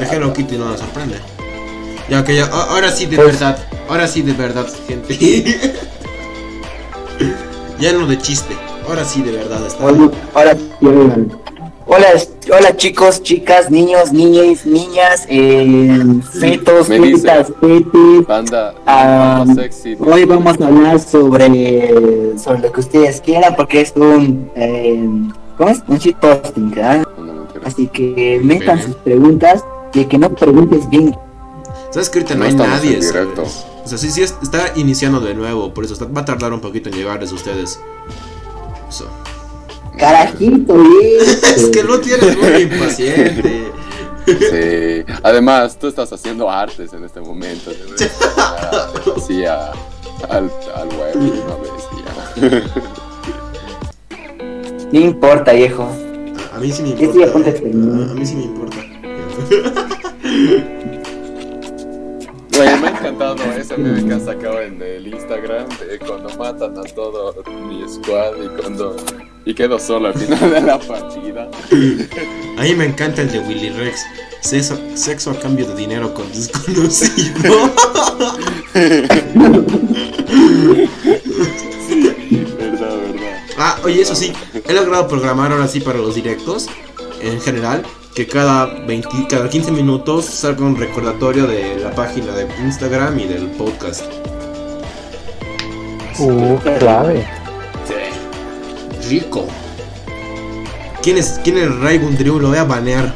Hello Kitty no nos sorprende. Ya que ya, ahora sí de Pues- verdad, ahora sí de verdad, gente. ya no de chiste, ahora sí de verdad está. Bueno, ahora. Hola, hola chicos, chicas, niños, niñas, niñas, eh, fetos, fetas, fetis. Banda, Ah, banda sexy. Hoy vamos a hablar sobre, sobre lo que ustedes quieran porque es un, eh, ¿cómo es? Un ¿verdad? No, mentira. Así que metan sus preguntas y que no preguntes bien. ¿Sabes que ahorita no, No hay nadie? O sea, sí, sí, es- está iniciando de nuevo, por eso está- va a tardar un poquito en llegarles a ustedes. Eso. Carajito, bien. Es que no tienes muy impaciente. Sí. Además, tú estás haciendo artes en este momento. Así a- al, al web una vez ya. No importa, viejo. A, a mí sí me Sí, importa. sí, a, a mí sí me importa. Me ha encantado ese meme que han sacado en el Instagram de cuando matan a todo mi squad y cuando y quedo solo al final de la partida. A mí me encanta el de Willy Rex. Sexo, sexo a cambio de dinero con desconocido. Verdad, verdad. ah, oye, eso sí. He logrado programar ahora sí para los directos. En general. Que cada, 20, cada 15 minutos salga un recordatorio de la página de Instagram y del podcast. Uh, clave. Rico. ¿Quién es, quién es Raigun Drew? Lo voy a banear.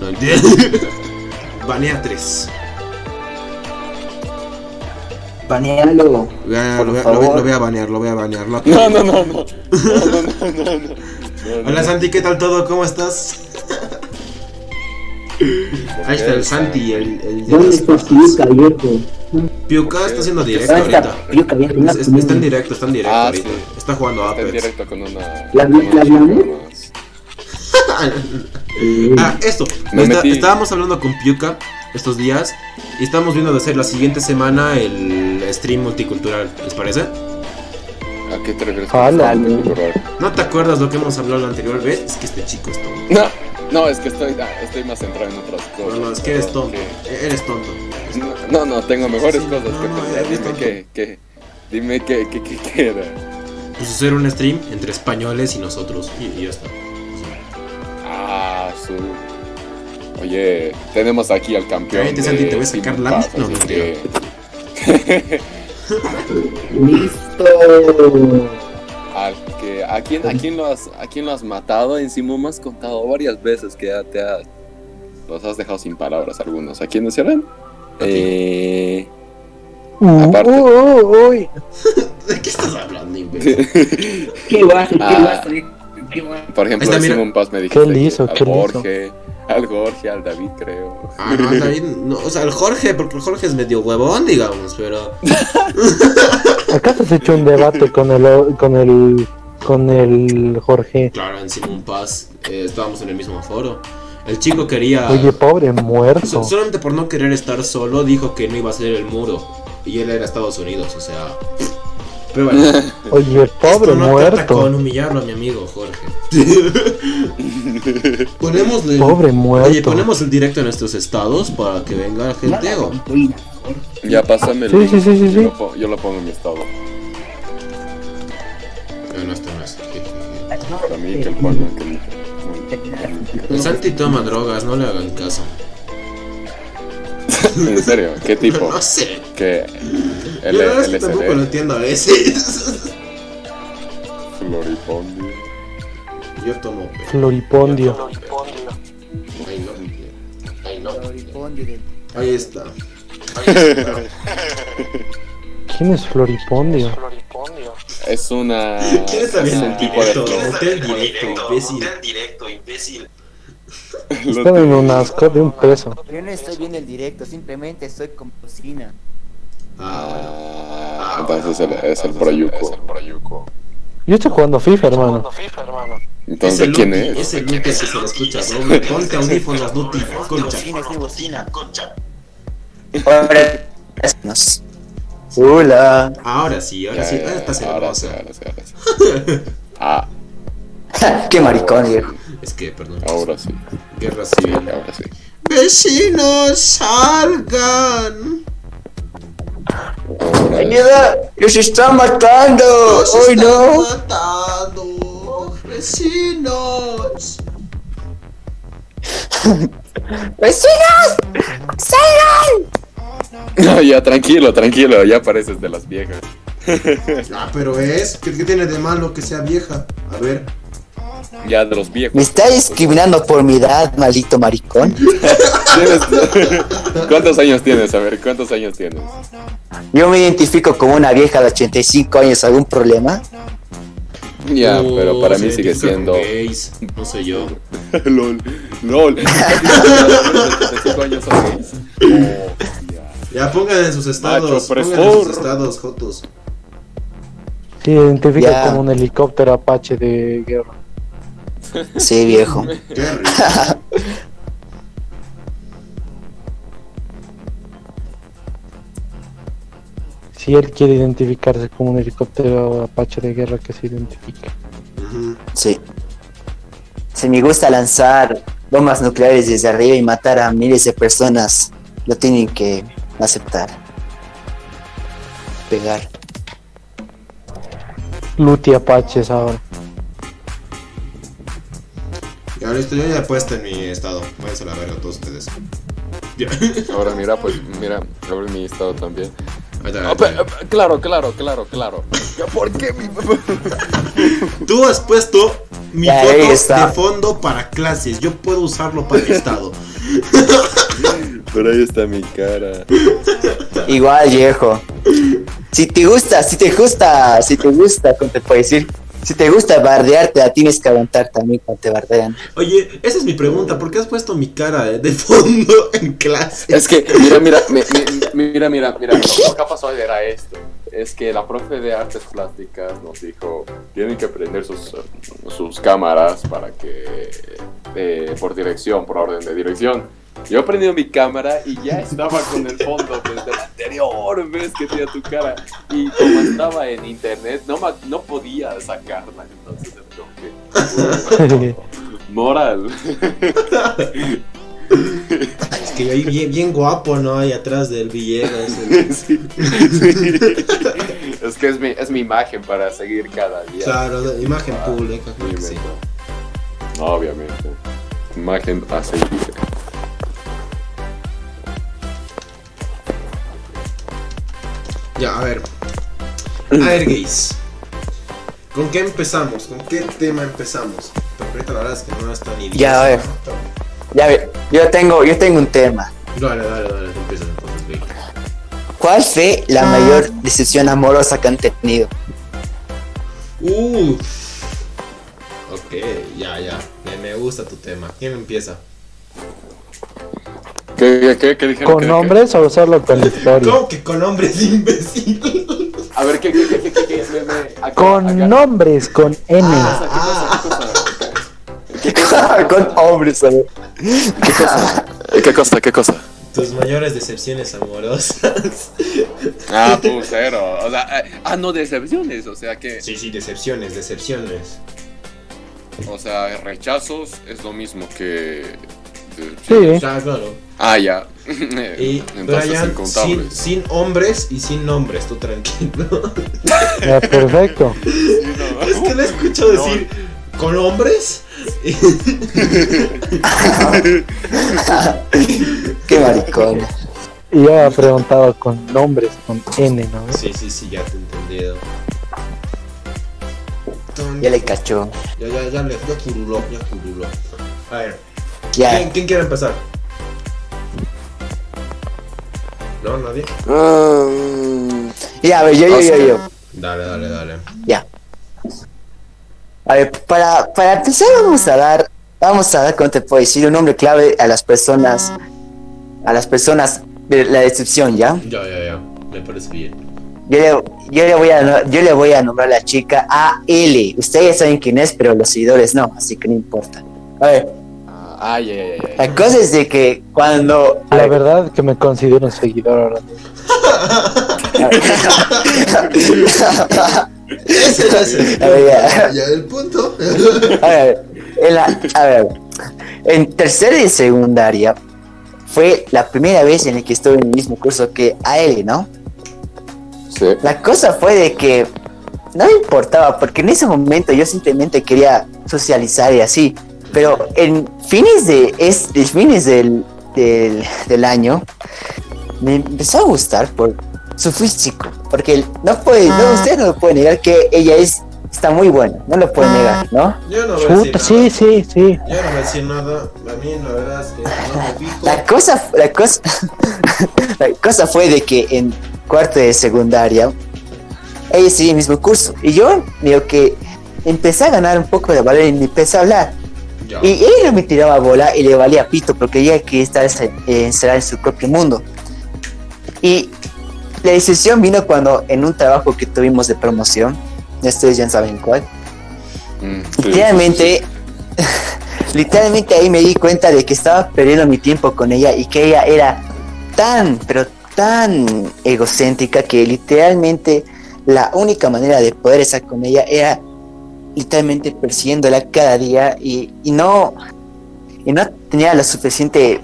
No, Banea 3. Banealo. Lo voy a- Por lo voy a- favor. lo voy a banear, lo voy a banear. lo- No, no, no, no. No, no, no, no, no. No, no, Hola. Santi, ¿qué tal todo? ¿Cómo estás? Ahí está el Santi, el, el de ¿Dónde las está. Piuca, viejo? Piuca está haciendo directo ¿Dónde ahorita. está Piuca, viejo? Es- es- está en directo, está en directo Ah, ahorita. sí. Está jugando Está en Apex. directo con una. ¿La- con una la chica hablamos? más. Eh, Ah, esto. Me Está- metí. estábamos hablando con Piuca estos días y estamos viendo de hacer la siguiente semana el stream multicultural. ¿Les parece? ¿A qué te refieres? Multicultural? ¿No te acuerdas lo que hemos hablado la anterior vez? Es que este chico es tonto. No, no, es que estoy, ah, estoy más centrado en otras cosas. No, no, es que eres tonto. E- Eres tonto. No, no, tengo mejores Sí, cosas no, que no, pensar. Dime qué, qué. Dime qué, qué, qué, qué era. Pues hacer un stream entre españoles y nosotros. Y, y ya está. Ah, su. Oye, tenemos aquí al campeón. Cállate, de Santi, te voy a sacar la- Pass, no, mentira. que- Listo. al que, ¿a, quién, a, quién lo has, ¿A quién lo has matado? Encima me has contado varias veces que ya te has. Los has dejado sin palabras algunos. ¿A? A ti. Eh. Uh, Aparte. uh, uh, uy. ¿De qué estás hablando, imbécil? ¿Qué? ¿Qué Ah. va? ¿Qué va? Por ejemplo. Simon Paz me dijiste ¿Qué hizo? que ¿Qué al hizo? Jorge, al Jorge, al David, creo. Ah, no, David, no, o sea, el Jorge, porque el Jorge es medio huevón, digamos, pero. ¿Acaso has hecho un debate con el con el con el Jorge? Claro, en Simon Paz eh, estábamos en el mismo foro. El chico quería. Oye, pobre muerto. so- solamente por no querer estar solo, dijo que no iba a hacer el muro. Y él era Estados Unidos, o sea. Pero bueno, Oye, pobre esto no trata con muerto. humillarlo a mi amigo Jorge. ponemos el, Pobre Oye, muerto. ponemos el directo en nuestros estados para que venga la gente. o- Ya pásame el Sí, link. sí, sí, sí, Yo sí. lo po- Yo lo pongo en mi estado. No, no es. Para mí, que el Juan, el- El Santi toma drogas, no le hagan caso. En serio, ¿qué tipo? No sé. Que Yo el, la verdad es que LSD, tampoco lo entiendo a veces. Floripondio. Yo tomo. pero- Floripondio. Ay, no. Ay, no. Ahí está. ¿Quién es Floripondio? Es una. ¿Quién está es viendo un el tipo de. directo? Monté el directo, imbécil. Están en un asco de un peso. Yo no estoy viendo el directo, simplemente estoy con cocina. Ah, Ah, entonces el- es el Proyuco. Yo estoy jugando FIFA, hermano. Entonces, ese ¿quién Luti, es? Ese Luti que se le escucha doble. Ponte audífonos, Luti. Concha. Cocina, es Hola. Ahora sí, ahora Ya, sí. ya, Ahora estás ahora sí, hermosa. ahora sí, ahora sí. Ah, Qué maricón, viejo. Es que, perdón. ahora sí. Guerra civil. Ahora sí. Vecinos, salgan. ¡Ayuda! ¡Los están matando! Nos ¡Ay, están no! matando. Vecinos. ¡Vecinos! ¡Salgan! No, ya, tranquilo, tranquilo, ya pareces de las viejas. Ah, pero es. ¿Qué, qué tiene de malo que sea vieja? A ver. Ya de los viejos. ¿Me está discriminando por mi edad, maldito maricón? ¿Tienes- ¿Cuántos años tienes? A ver, ¿cuántos años tienes? Yo me identifico como una vieja de 85 años, ¿algún problema? Ya, pero para mí sigue siendo. gays, No sé yo. LOL. LOL. ¿Los 75 años son gays? Ya. Pongan en sus estados. Macho Pongan en sus estados, Jotos. Se identifica Ya. como un helicóptero Apache de guerra. Sí, viejo. Qué rico. Si él quiere identificarse como un helicóptero Apache de guerra, que se identifique. Ujú. Sí. Si me gusta lanzar bombas nucleares desde arriba y matar a miles de personas, lo tienen que aceptar. Pegar. Luti Apaches ahora. Ya listo, yo ya puesto en mi estado. Váyanse a la verga todos ustedes. Ya. Ahora mira, pues mira, abre mi estado también. Ah, pe- claro, claro, claro, claro. ¿Por qué mi Tú has puesto mi foto está. de fondo para clases. Yo puedo usarlo para mi estado. Pero ahí está mi cara. Igual, viejo. Si te gusta, si te gusta, si te gusta, ¿cómo te puedo decir? Si te gusta bardearte, la tienes que aguantar también cuando te bardean. Oye, esa es mi pregunta. ¿Por qué has puesto mi cara eh, de fondo en clase? Es que, mira, mira, mi- mi- mira, mira, mira, lo que pasó era esto. Es que la profe de artes plásticas nos dijo, tienen que prender sus, sus cámaras para que, eh, por dirección, por orden de dirección. Yo prendí mi cámara y ya estaba con el fondo desde la anterior vez que tenía tu cara. Y como estaba en internet, no, ma- no podía sacarla. Entonces, que, moral. Es que yo ahí bien, bien guapo, ¿no? Ahí atrás del Villegas. el- Sí, sí. Es que es mi, es mi imagen para seguir cada día. Claro, imagen pública. claro que sí. Obviamente. Imagen a seguir. Ya, a ver. A ver, gays. ¿Con qué empezamos? ¿Con qué tema empezamos? Porque ahorita la verdad es que no está ni Ya, a ver. Ya ve, yo tengo, yo tengo un tema. Dale, dale, dale, tú empiezas entonces, gay. ¿Cuál fue la mayor decepción amorosa que han tenido? Uh. Ok, ya, ya. Me, me gusta tu tema. ¿Quién empieza? ¿Qué, qué, qué, qué dijeron? ¿Con ¿Qué- nombres o solo con historia? ¿Cómo que con hombres imbécil? A ver, ¿qué, qué, qué, qué, qué, qué? Me- me- acá- Con acá. nombres, con N. Ah, ¿Qué cosa? Con hombres. ¿Qué cosa? ¿Qué cosa? ¿Qué cosa? Tus mayores decepciones amorosas. Ah, tú, cero. O sea, eh, ah, no, decepciones. O sea, que. Sí, sí, decepciones, decepciones. O sea, rechazos es lo mismo que. Sí. Ya, claro. Ah, ya. Y Entonces, Brian, sin, hombres y sin nombres, tú tranquilo. Eh, perfecto. Es que le he escuchado decir con hombres. Qué maricón. Y yo he preguntado con nombres, con N, ¿no? Sí, sí, sí, ya te he entendido. Ya le cachó. Ya, ya, ya, le- ya curuló, ya curuló. A ver, Ya. ¿quién, quién quiere empezar? ¿No? ¿Nadie? Ya, a ver, yo, yo, yo, yo. Dale, dale, dale. Ya. A ver, para, para empezar vamos a dar, vamos a dar, ¿cómo te puedo decir? Un nombre clave a las personas, a las personas de la decepción, ¿ya? Ya, ya, ya. Me parece bien. Yo le, yo le voy a, yo le voy a nombrar a la chica AL. Ustedes saben quién es, pero los seguidores no, así que no importa. A ver, Ya, ya. la cosa es de que cuando... La ver, verdad que me considero un seguidor ahora. Ese es el A ver, ya. Ya, el punto. A ver, en la- a ver, en tercera y secundaria, fue la primera vez en la que estuve en el mismo curso que a él, ¿no? Sí. La cosa fue de que no me importaba, porque en ese momento yo simplemente quería socializar y así. Pero en fines de, es, fines del, del, del año, me empezó a gustar por su físico. Porque no puede, no, usted no lo puede negar que ella es, está muy buena, no lo puede negar, ¿no? Yo no voy a decir nada. sí, sí, sí. Yo no voy a decir nada. A mí, la verdad es que no me fijo. La cosa, la cosa, la cosa fue de que en cuarto de secundaria, ella seguía el mismo curso. Y yo, digo que empecé a ganar un poco de valor y me empecé a hablar. Y ella me tiraba bola y le valía pito porque ella quería estar eh, encerrada en su propio mundo. Y la decisión vino cuando en un trabajo que tuvimos de promoción, ustedes ya saben cuál, Mm, sí, literalmente, literalmente ahí me di cuenta de que estaba perdiendo mi tiempo con ella y que ella era tan, pero tan egocéntrica que literalmente la única manera de poder estar con ella era literalmente persiguiéndola cada día y, y no y no tenía lo suficiente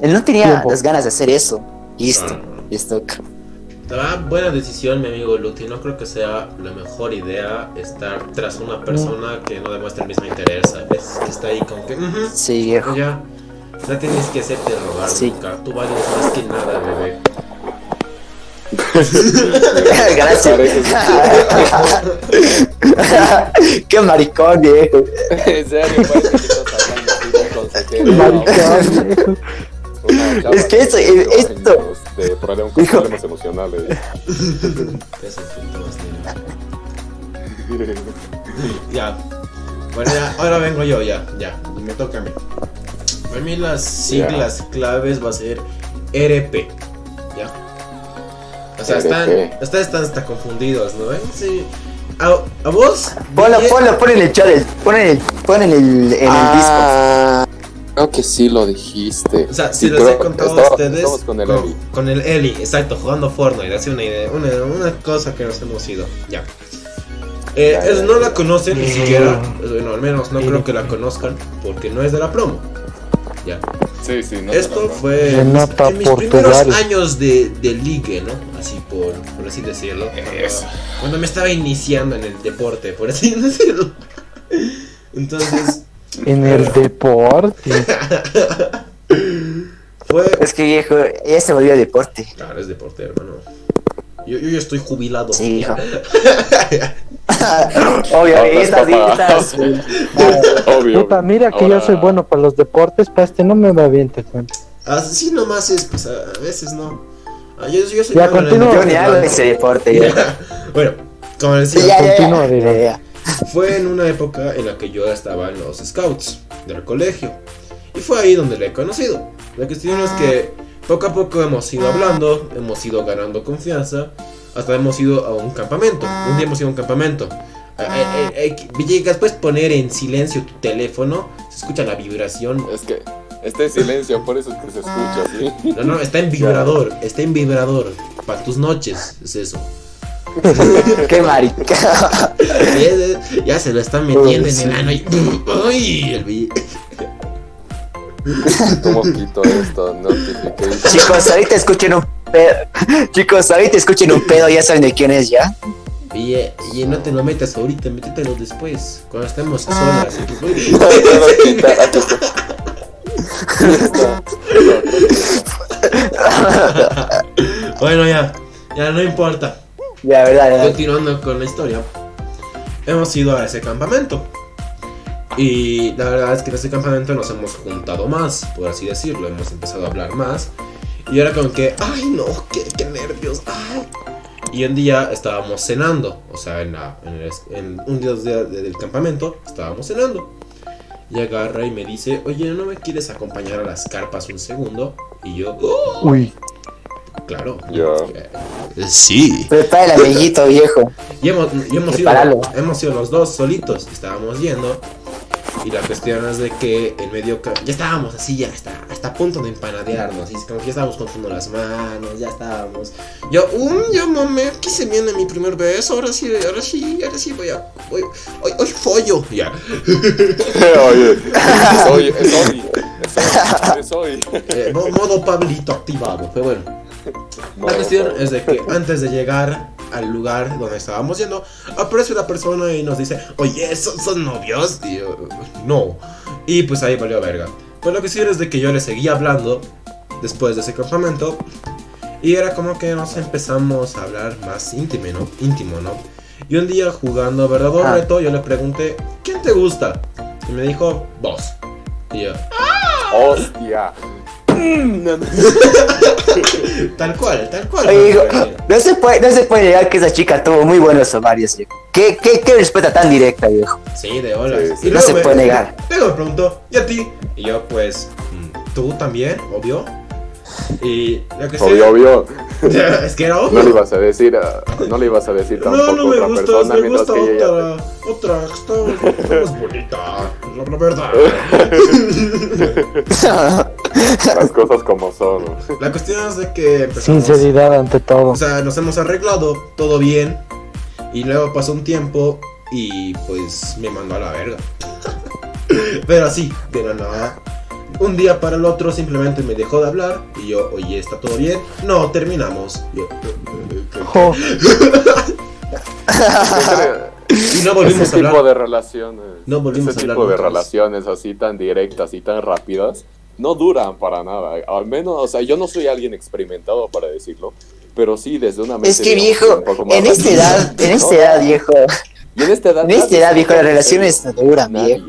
él no tenía Tiempo. las ganas de hacer eso listo Ah. listo Ah, buena decisión, mi amigo Luti. No creo que sea la mejor idea estar tras una persona que no demuestra el mismo interés, ¿sabes? Que está ahí con que. "Ujú, sí viejo ya. No tienes que hacerte rogar Sí. nunca. Tú vales más que nada, bebé. gracias qué maricón viejo En serio, parece que estás hablando así de un consejero. Maricón, viejo. Es que eso- de ocho esto- De problemas, con problemas emocionales. Ya. Bueno, ya, ahora vengo yo, ya, ya. Me toca a mí. Para mí las siglas claves va a ser RP. ¿Ya? O sea, están, ustedes están hasta confundidos, ¿no? ¿Eh? Sí. ¿A, a vos? ponlo ponlo pon en el chat pon en el pon en el en el disco Ah, creo que sí lo dijiste. O sea, si Sí, les he contado a ustedes con el Eli. con el Eli, exacto, jugando Fortnite, hace una idea, una, una cosa que nos hemos ido. Ya. Eh, Ya, no la conocen ni Mm. siquiera, bueno, al menos no Eli. creo que la conozcan, porque no es de la promo. Ya. Sí, sí, no Esto fue en mis, en primeros años de, de ligue, ¿no? Así por, por así decirlo. Cuando me estaba iniciando en el deporte, por así decirlo. Entonces, En el deporte. fue es que viejo ya se volvió deporte Claro, es deporte, hermano. Yo, yo ya estoy jubilado. sí hijo obvio papá. estas Obvio. Puta, mira que Ahora- yo soy bueno para los deportes, para este no me va bien, te cuento. Así nomás es, pues a veces no. Ah, yo, yo soy Ya, continúa. yo ni hago ese deporte ya. Bueno, como les decía, ya, ya, ya, fue en una época en la que yo estaba en los scouts del colegio. Y fue ahí donde le he conocido. La cuestión es que poco a poco hemos ido hablando, hemos ido ganando confianza, hasta hemos ido a un campamento. Un día hemos ido a un campamento. Eh, eh, eh, eh, Villegas, puedes poner en silencio tu teléfono, se escucha la vibración. Es que está en silencio, por eso es que se escucha así. No, no, está en vibrador, está en vibrador. Para tus noches, es eso. qué marica Ya, ya se lo están metiendo en el ano y. ¡Ay! El vi- ¿Cómo quito esto? Notification. chicos ahorita escuchen un pedo chicos ahorita escuchen un pedo ya saben de quién es ya Y, eh, y no te lo metas ahorita, métetelo después. Cuando estemos a solas. Está. bueno, ya. Ya no importa. ya verdad. Continuando con la historia. Hemos ido a ese campamento. Y la verdad es que en ese campamento nos hemos juntado más, por así decirlo. Hemos empezado a hablar más. Y era como que, ay no, qué, qué nervios, ay. Y un día estábamos cenando, o sea, en, la, en, el- en un día de- de- del campamento estábamos cenando. Y agarra y me dice, oye, ¿no me quieres acompañar a las carpas un segundo? Y yo, "Oh, Uy, claro. Ya. Eh, sí. prepara el amiguito viejo Y hemos, y hemos, ido, hemos ido los dos solitos, estábamos yendo. Y la cuestión es de que en medio ya estábamos así, ya hasta, hasta a punto de empanadearnos. Y como que ya estábamos contando las manos, ya estábamos. Yo, um, yo mamé, aquí se viene mi primer beso. Ahora sí, ahora sí, ahora sí voy a. Voy, hoy, hoy follo. Ya. Oye, es hoy, es hoy, es hoy. Eh, mo- modo Pablito activado. Pero bueno. La cuestión es de que antes de llegar al lugar donde estábamos yendo, aparece una persona y nos dice, oye, ¿son, son novios? Y yo, no. Y pues ahí valió verga. Pues la cuestión es de que yo le seguía hablando después de ese campamento. Y era como que nos empezamos a hablar más íntimo, ¿no? Íntimo, ¿no? Y un día jugando verdad o Ah. reto, yo le pregunté, ¿quién te gusta? Y me dijo, vos. Y yo, Hostia. tal cual, tal cual. Oye, hijo, Margarita". no se puede, no se puede negar que esa chica tuvo muy buenos ovarios, viejo. ¿Qué, qué, qué respuesta tan directa, viejo? Sí, de hola. Sí, sí. No se puede negar. Luego me preguntó, ¿y a ti? Y yo, pues, mm, tú también, obvio. Y la que Obvio, obvio. es que era No obvio. le ibas a decir, no le ibas a decir tampoco No, no me otra gusta, persona me gusta ella otra, otra, que está, está más bonita, la verdad. las cosas como son. La cuestión es de que empezamos, Sinceridad ante todo. o sea, nos hemos arreglado, todo bien, y luego pasó un tiempo y pues me mandó a la verga. Pero así, de la nada. Un día para el otro simplemente me dejó de hablar y yo, oye, ¿está todo bien? No, terminamos. Yo, Jo, y no volvimos ese a hablar. tipo de relaciones, No volvimos ese a hablar tipo de relaciones así tan directas y tan rápidas no duran para nada. Al menos, o sea, yo no soy alguien experimentado para decirlo, pero sí desde una mente Es que viejo, un poco más en esta edad, en ¿no? esta edad, viejo, Y en esta edad, en esta edad, viejo, las relaciones no duran, viejo.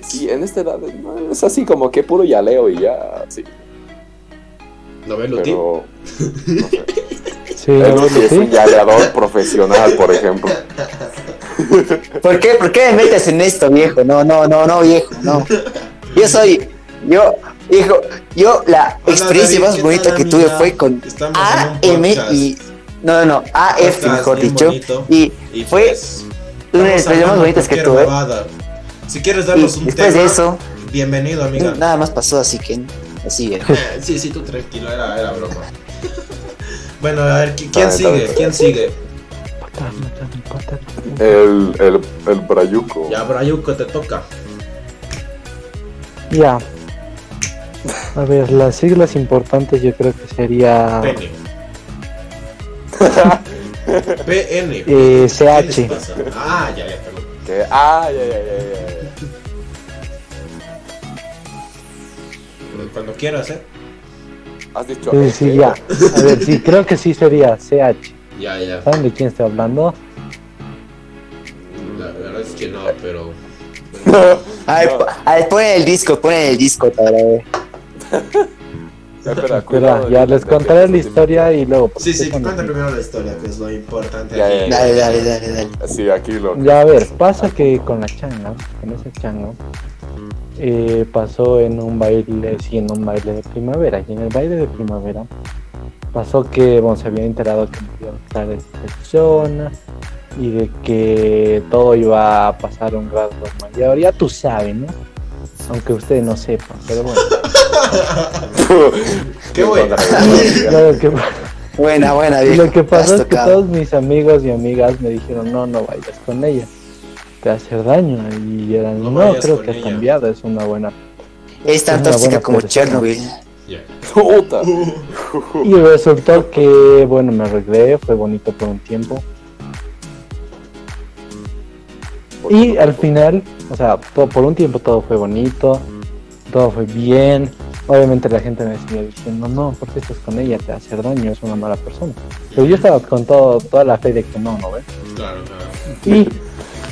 Sí, en esta edad no, es así como que puro yaleo y ya, sí. ¿No ves, Luti? Pero sí, no sí, es un yaleador profesional, por ejemplo. ¿Por qué, ¿Por qué me metes en esto, viejo? No, no, no, no, viejo, no. Yo soy, yo, viejo, yo la Hola, experiencia David, más ¿qué bonita tal, que tuve fue con Estamos AM y... No, no, no, AF, Podcast mejor dicho. bonito. Y Y fue pues, una de las experiencias más bonitas que tuve. Si quieres Y darnos un después tema, de eso, bienvenido, amiga. nada más pasó, así que así. Eh, sí, sí, tú tranquilo, era, era broma. bueno, a ver, ¿qui- ¿quién Ah, sigue? ¿Quién sigue? El, el, el brayuco. Ya, Brayuco, te toca. Ya. A ver, las siglas importantes yo creo que sería Pene. PN. eh, ¿Qué les CH. Ah, ya, ya, perdón. Ah, ya, ya, ya, ya. Cuando quieras, ¿eh? Has dicho. Sí, sí, ya. A ver, sí, creo que sí sería CH. Ya, ya. ¿Saben de quién estoy hablando? La verdad es que no, pero. A ver, po- a ver, ponen el disco, ponen el disco para ver. Espera, Espera, cuidado, ya les contaré la historia y luego. Sí, sí, cuenta primero la historia, que es lo importante. Ya, aquí. ya, Dale, dale, dale, dale. Sí, aquí lo. Ya, a ver, pasa que con la changa, con esa changa, eh, pasó en un baile, sí, en un baile de primavera. Y en el baile de primavera pasó que, bueno, se había enterado que me iba a estar esta persona y de que todo iba a pasar un grado mayor. Ya tú sabes, ¿no? Aunque ustedes no sepan, pero bueno. Qué que, Buena, buena, y viejo. lo que pasó Has es que todos mis amigos y amigas me dijeron, no, no bailes con ella, te va a hacer daño. Y eran, No no, vayas creo que ha ella". cambiado, es una buena Es tan tóxica buena como persona. Chernobyl. Puta. Y resultó que, bueno, me arreglé, fue bonito por un tiempo. Y al final, o sea, todo- por un tiempo todo fue bonito, todo fue bien. Obviamente la gente me seguía diciendo, no, ¿por qué estás con ella? Te va a hacer daño, es una mala persona. Pero yo estaba con todo, toda la fe de que no, ¿no ves? Claro, claro. Y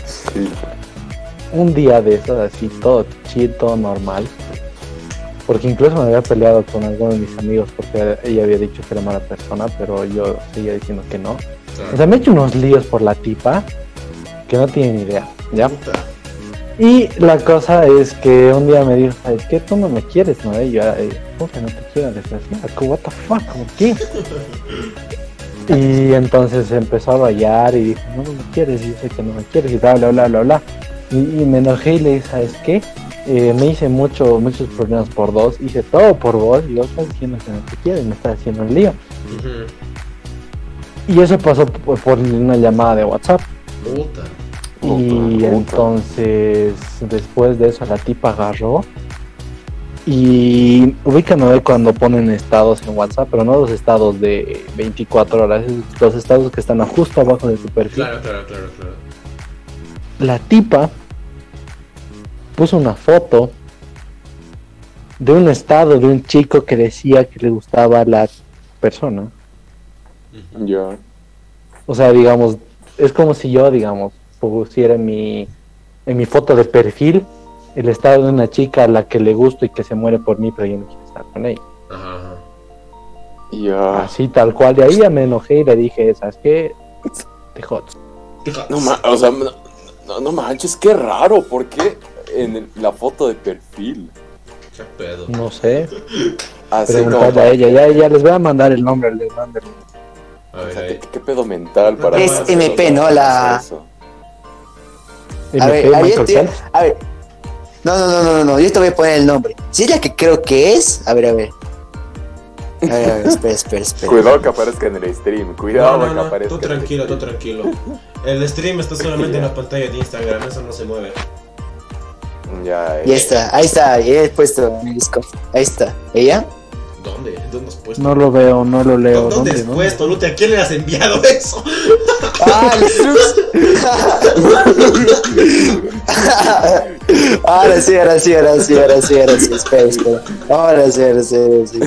Sí. un día de esos, así, todo chido, todo normal. Porque incluso me había peleado con algunos de mis amigos porque ella había dicho que era mala persona, pero yo seguía diciendo que no. claro. O sea, me he hecho unos líos por la tipa que no tienen idea, ¿ya? Puta. Y la cosa es que un día me dijo, ¿sabes qué? Tú no me quieres, ¿no? Y yo, ¿cómo que no te quiero? Desgraciada, ¿what the fuck? ¿Cómo qué? Y entonces empezó a rayar y dijo, no, me quieres, y sé que no me quieres, y bla, bla, bla, bla, bla. Y, y me enojé y le dije, ¿sabes qué? Eh, me hice mucho, muchos problemas por dos, hice todo por vos y vos estás diciendo que no te quieres, me estás haciendo un lío. Ujú. Y eso pasó por, por una llamada de WhatsApp. Puta. Y entonces, después de eso, la tipa agarró. Y ubican a ver cuando ponen estados en WhatsApp, pero no los estados de 24 horas, es los estados que están justo abajo de su perfil. Claro, claro, claro, claro. La tipa puso una foto de un estado de un chico que decía que le gustaba la persona. Ya. O sea, digamos, es como si yo, digamos, pusiera en mi, en mi foto de perfil el estado de una chica a la que le gusto y que se muere por mí, pero yo no quiero estar con ella. Ajá. Ya. Así, tal cual. De ahí ya me enojé y le dije, ¿sabes qué? Te jodas. No, ma- o sea, no, no, manches, qué raro. ¿Por qué en el- la foto de perfil? Qué pedo. No sé. Así como Preguntarle a ella. Ya, ya les voy a mandar el nombre. Les mando el- A o ver, sea, ahí. ¿qué, qué pedo mental para Es MP, hacer ¿no? La- eso? A ver, a ver, a. No, no, no, no, no, yo te voy a poner el nombre. Si es la que creo que es, a ver, a ver. A ver, a ver, espera, espera, espera. Cuidado que aparezca en el stream. No, Cuidado no, que no, aparezca. tú en el tranquilo, tú tranquilo. El stream está solamente en la pantalla de Instagram, eso no se mueve. Ya, Ya eh. está, ahí está, ahí he puesto en el Discord. Ahí está. ¿Ella? ¿Dónde? ¿Dónde has puesto? No lo veo, no lo leo. ¿Dónde, ¿Dónde, has dónde? puesto, Lute? ¿A quién le has enviado eso? ¡Ah, el ahora sí, ahora sí, ahora sí, ahora sí, ahora sí. Espera, espera. Ahora sí, ahora sí, ahora sí.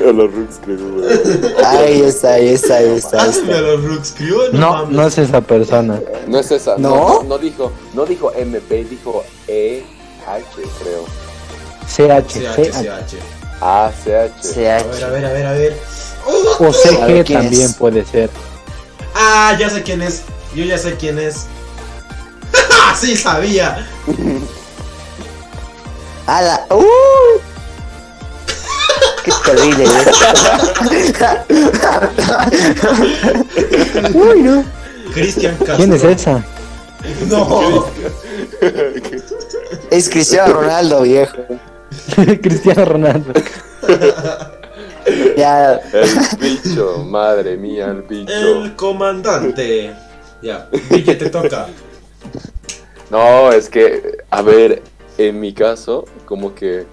Los Rooks güey. Ahí está, ahí está, ahí está. Hazme a los Rooks Crew, no, No, mames. no es esa persona. No es esa. No, ¿No? no, no dijo, no dijo MP, dijo EH, creo. CH, CH, CH. CH. Ah, CH. Se A ver, a ver, a ver, a ver. O CG ver, ¿quién también es? puede ser. Ah, ya sé quién es. Yo ya sé quién es. ¡Ah, sí sabía! ¡Hala! ¡Uh! ¡Qué terrible! ¿eh? ¡Uy, no! Cristian Castro. ¿Quién es esa? No. Es Cristiano Ronaldo, viejo. Cristiano Ronaldo. Ya, El bicho, madre mía, el bicho. El comandante. Ya, Vicky, te toca. No, es que, a ver, en mi caso, como que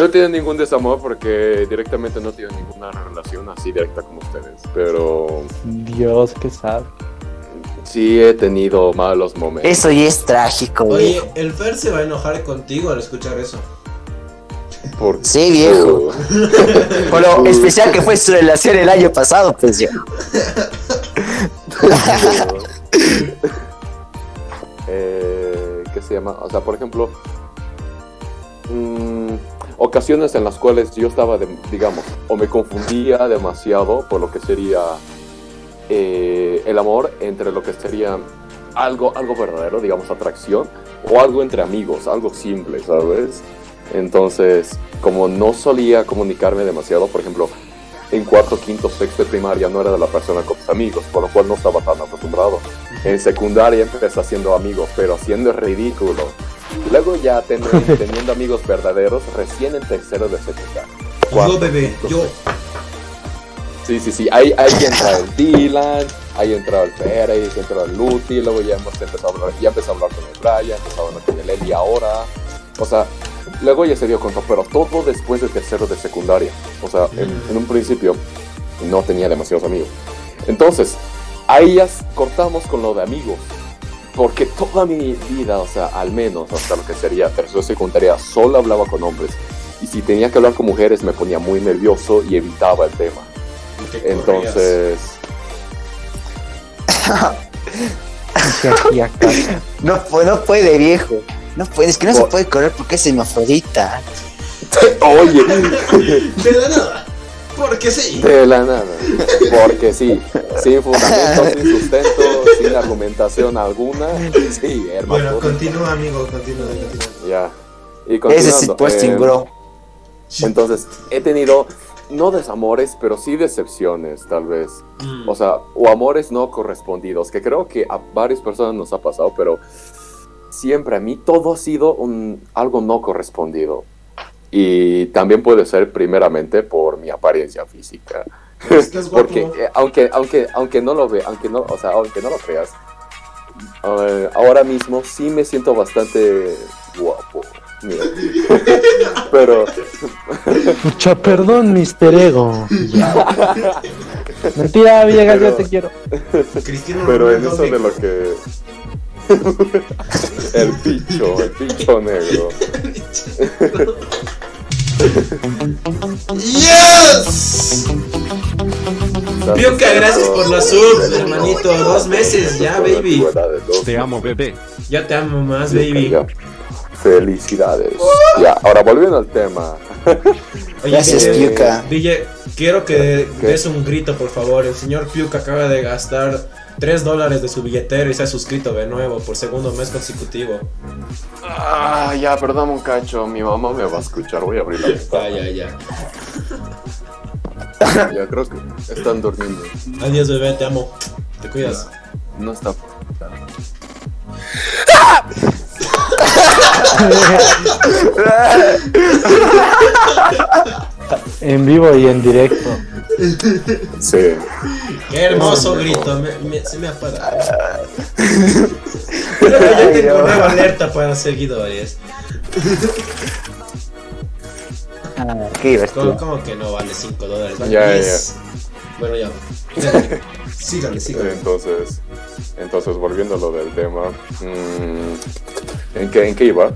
no tiene ningún desamor porque directamente no tiene ninguna relación así directa como ustedes. Pero Dios, que sabe. Sí he tenido malos momentos. eso ya es trágico, Oye, viejo. el Fer se va a enojar contigo al escuchar eso. Por- Sí, viejo. Con lo especial que fue su relación el año pasado, pues yo. eh, ¿Qué se llama? O sea, por ejemplo, mm, ocasiones en las cuales yo estaba, de- digamos, o me confundía demasiado por lo que sería eh, el amor entre lo que sería algo, algo verdadero, digamos, atracción, o algo entre amigos, algo simple, ¿sabes? Entonces, como no solía comunicarme demasiado, por ejemplo, en cuarto, quinto, sexto de primaria no era de la persona con mis amigos, por lo cual no estaba tan acostumbrado. En secundaria empecé haciendo amigos, pero haciendo el ridículo. Luego ya ten- teniendo amigos verdaderos, recién en tercero de secundaria. Yo, Cuarto, bebé, quinto, yo. Sí, sí, sí. Ahí, ahí entra el Dylan, ahí entra el Pérez, ahí entra el Luti, luego ya hemos empezado a hablar, ya empecé a hablar con el Brian, empecé a hablar con el Eli ahora. O sea, luego ya se dio cuenta, pero todo después de tercero de secundaria. O sea, en, en un principio no tenía demasiados amigos. Entonces, ahí ya cortamos con lo de amigos. Porque toda mi vida, o sea, al menos hasta lo que sería tercero de secundaria, solo hablaba con hombres. Y si tenía que hablar con mujeres me ponía muy nervioso y evitaba el tema. Entonces. No, no puede, viejo. No puede, es que no se puede correr porque es hermafrodita. oye, De la nada. Porque sí. de la nada, porque sí, sin fundamento, sin sustento, sin argumentación alguna, sí, Bueno, hermano. continúa, amigo, continúa, continúa. Ya. Y Ese es puesting, eh, bro. Entonces, he tenido, no desamores, pero sí decepciones, tal vez. Mm. O sea, o amores no correspondidos, que creo que a varias personas nos ha pasado, pero siempre a mí todo ha sido un, algo no correspondido. Y también puede ser primeramente por mi apariencia física. Es que es guapo. Porque eh, aunque, aunque, aunque no lo ve, aunque no, o sea, aunque no lo creas, eh, ahora mismo sí me siento bastante guapo. Mira. Pero Mucha perdón, Mister Ego. Mentira, Villegas, Pero- yo te quiero. Cristiano Pero en eso de lo que. el picho, el picho negro. ¡Yes! Piuca, gracias por la sub, hermanito. Dos meses ya, baby. Te amo, bebé. Ya te amo más, baby. Felicidades. Ya, ahora volviendo al tema. Oye, Gracias, DJ, Piuca. DJ, quiero que ¿Qué? des un grito, por favor. El señor Piuca acaba de gastar 3 dólares de su billetera y se ha suscrito de nuevo por segundo mes consecutivo. Ah, ya, perdón un cacho. Mi mamá me va a escuchar. Voy a abrir la ventana. Ya, ya, ya. Ya creo que están durmiendo. Adiós, bebé, te amo. Te cuidas. No está. En vivo y en directo. Sí. Qué hermoso grito, me- me- se me apaga. Creo que ya tengo nueva alerta para seguidores. Ah, qué. ¿Cómo, cómo que no vale 5 dólares? Vale Ya, ya, 10. Bueno, ya. Sígale, sígale. Entonces, entonces volviendo a lo del tema, mm, ¿en, qué, ¿en qué iba?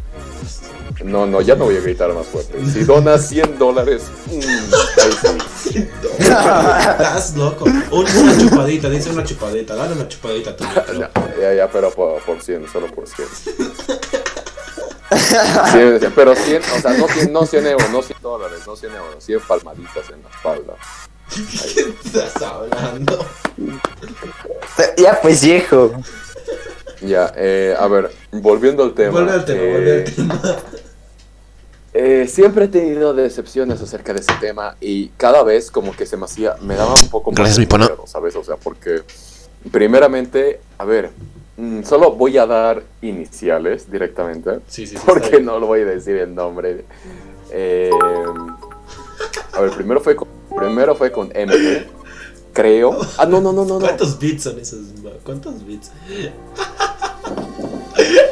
No, no, ya no voy a gritar más fuerte. Si donas 100 dólares, mm, ahí sí. Estás loco. Un- una chupadita, dice una chupadita. Dale una chupadita a tu micro. Ya, ya, ya, pero por, por 100, solo por 100. 100, pero 100, o sea, no 100, no 100 euros, no 100 dólares, no 100 euros, 100 palmaditas en la espalda. ¿Qué estás hablando? Ya pues viejo. Ya, eh, a ver, volviendo al tema. Vuelve al tema, eh, vuelve al tema. Eh, siempre he tenido decepciones acerca de ese tema y cada vez como que se me hacía, me daba un poco más Gracias, de mi pana. miedo, ¿sabes? O sea, porque primeramente, a ver, mm, solo voy a dar iniciales directamente, Sí, sí, sí. porque no lo voy a decir el nombre. Eh, a ver, primero fue con, primero fue con MP, creo. Ah, no, no, no, no, no. ¿Cuántos bits son esos? ¿Cuántos bits?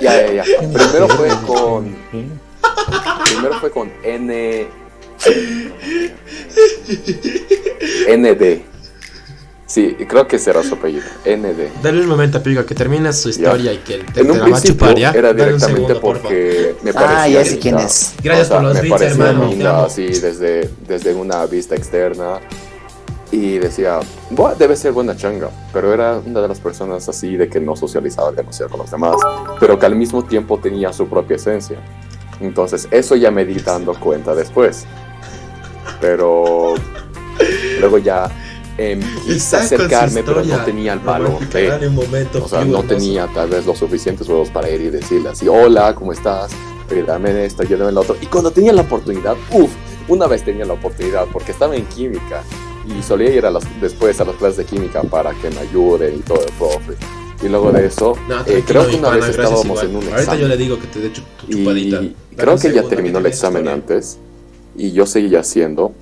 Ya, ya, ya. Primero fue con, primero fue con N, ND. Sí, creo que será su apellido. ND. Dale un momento, Piga, que termine su historia y que te, En te un la va a chupar, ¿ya? era directamente segundo, porque me parecía Ah, ya sé quién es. Gracias O sea, por los me bits, hermano. Te linda así desde, desde una vista externa y decía, "Buah, debe ser buena changa, pero era una de las personas así de que no socializaba demasiado con los demás, pero que al mismo tiempo tenía su propia esencia. Entonces, eso ya me di dando cuenta después. Pero luego ya em, quise acercarme, pero no tenía el valor de... Dale un momento. O sea, no hermoso. tenía tal vez los suficientes huevos para ir y decirle así, hola, ¿cómo estás? Eh, Dame esto, yo dame lo otro. Y cuando tenía la oportunidad, uff, una vez tenía la oportunidad porque estaba en química y solía ir a las, después a las clases de química para que me ayuden y todo el profe. Y luego de eso, No, eh, creo que una pana, vez estábamos igual. en un Ahorita examen. yo le digo que te dé chupadita. Y creo que segundo, terminó el examen antes y yo seguía haciendo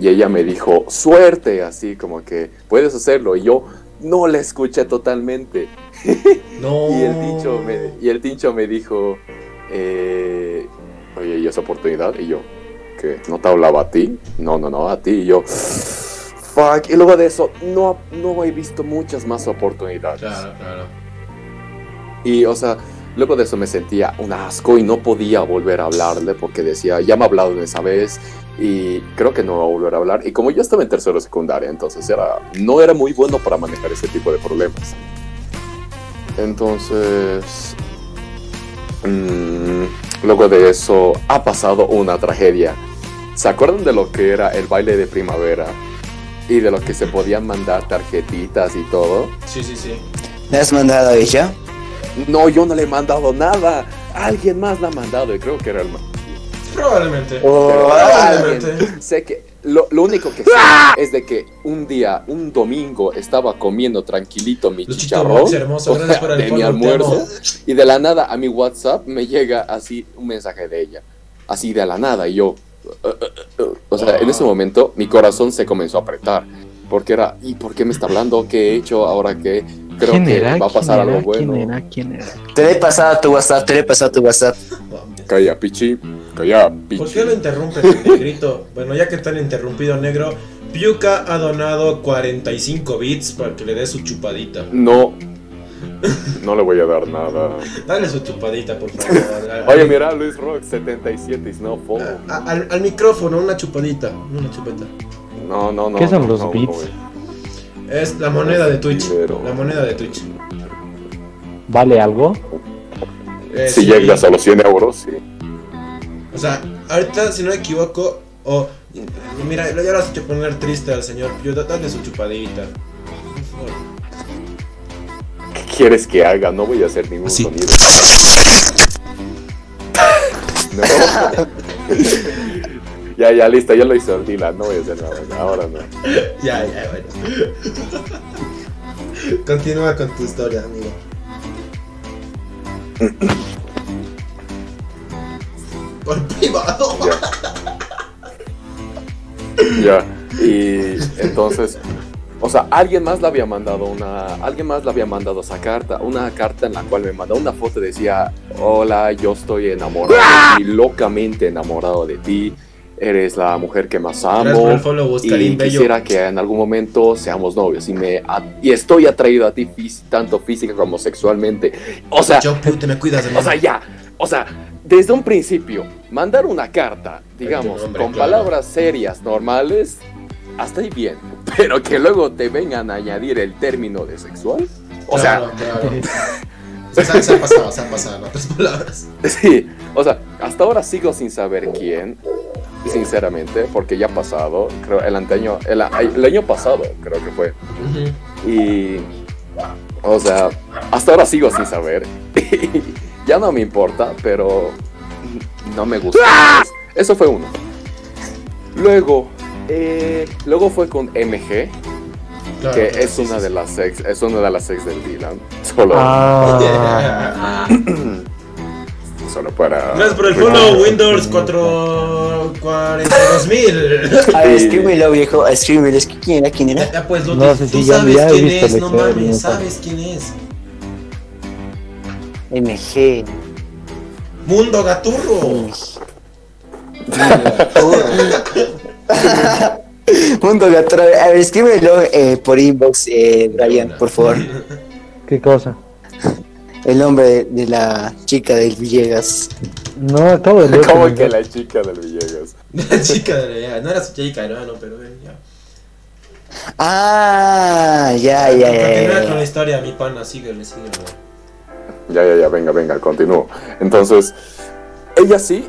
y ella me dijo, suerte, así como que puedes hacerlo. Y yo no la escuché totalmente. No. Y el tincho me, y el tincho me dijo, eh, oye, ¿y esa oportunidad? Y yo, ¿qué? ¿No te hablaba a ti? No, no, no, a ti. Y yo, fuck. Y luego de eso, no, no he visto muchas más oportunidades. Claro, claro. Y, o sea, luego de eso me sentía un asco y no podía volver a hablarle porque decía, ya me ha hablado de esa vez y creo que no va a volver a hablar. Y como yo estaba en tercero secundaria, entonces era, no era muy bueno para manejar ese tipo de problemas. Entonces, mm, luego de eso ha pasado una tragedia. ¿Se acuerdan de lo que era el baile de primavera? Y de lo que se podían mandar tarjetitas y todo. Sí, sí, sí. ¿Le has mandado a ella? No, yo no le he mandado nada. Alguien más la ha mandado y creo que era el ma- Probablemente. Oh, Probablemente. Sé que lo, lo único que sé es de que un día, un domingo, estaba comiendo tranquilito mi Luchito chicharrón Box, hermoso, o gracias sea, por el de mi almuerzo y de la nada a mi WhatsApp me llega así un mensaje de ella, así de la nada y yo, o sea, en ese momento mi corazón se comenzó a apretar porque era, ¿y por qué me está hablando? ¿Qué he hecho ahora que creo ¿Quién que era? va a pasar ¿Quién algo era? bueno? ¿Quién era? ¿Quién era? Te le he pasado tu WhatsApp, te le he pasado tu WhatsApp. Calla, pichi, calla, pichi. ¿Por qué lo interrumpen el negrito? Bueno, ya que están interrumpido negro, Piuca ha donado 45 bits para que le dé su chupadita. No, no le voy a dar nada. Dale su chupadita, por favor. Oye, mira, Luis Rock 77 is no follow. a- al, al micrófono, una chupadita. Una chupeta. No, no, no. ¿Qué son no, los no, beats? Es la moneda de Twitch. La moneda de Twitch. ¿Vale algo? Eh, Si sí, llegas a los 100 euros, sí. O sea, ahorita, si no me equivoco, o. mira, ya lo has hecho poner triste al señor da- Dale su chupadita. Por favor. ¿Qué quieres que haga? No voy a hacer ningún Así. sonido. No. ya, ya, listo, ya lo hizo Dylan. No voy a hacer nada. Ahora no. Ya, ya, bueno. Continúa con tu historia, amigo. Por privado. Ya. Y entonces, o sea, alguien más le había mandado una, alguien más le había mandado esa carta, una carta en la cual me mandó una foto y decía, hola, yo estoy enamorado de ti, locamente enamorado de ti, eres la mujer que más amo follow, y Bello. quisiera que en algún momento seamos novios y me a- y estoy atraído a ti tanto física como sexualmente. O sea, Yo, te me cuidas, o sea, ya, o sea, desde un principio, mandar una carta, digamos, nombre, con claro. palabras serias, normales, hasta ahí bien. Pero que luego te vengan a añadir el término de sexual. O Claro, claro. Se, se- se ha pasado, se ha pasado, en otras palabras. sea, sí, o sea, hasta ahora sigo sin saber quién, sinceramente, porque ya ha pasado, creo, el anteaño, el, el año pasado creo que fue. Y, o sea, hasta ahora sigo sin saber. ya no me importa, pero no me gusta. más. Eso fue uno. Luego, eh, luego fue con MG, Claro, que claro, es sí, una sí, de las ex, es una de las ex del Dylan. Solo, Ah, solo para. Gracias por el follow, Windows 4... 42000. A ver, escríbelo, viejo, escríbelo. Es que ¿Quién era? ¿Quién era? ya, pues, No sé si tú ya- sabes ya quién visto es, no mames, sabes quién es. MG. Mundo Gaturro. Mundo Gato. A ver, escríbelo eh, por inbox, eh, Brian, por favor. ¿Qué cosa? El nombre de, de la chica del Villegas. No, acabo de leer. Como tu que la chica del Villegas. La chica de la... No era su chica, hermano, pero ven, ya. Ah, ya, ya, ya, Continúa ya, con la ya. historia, mi pana, síguele, síguele. Ya, ya, ya, venga, venga, continúo. Entonces, ella sí,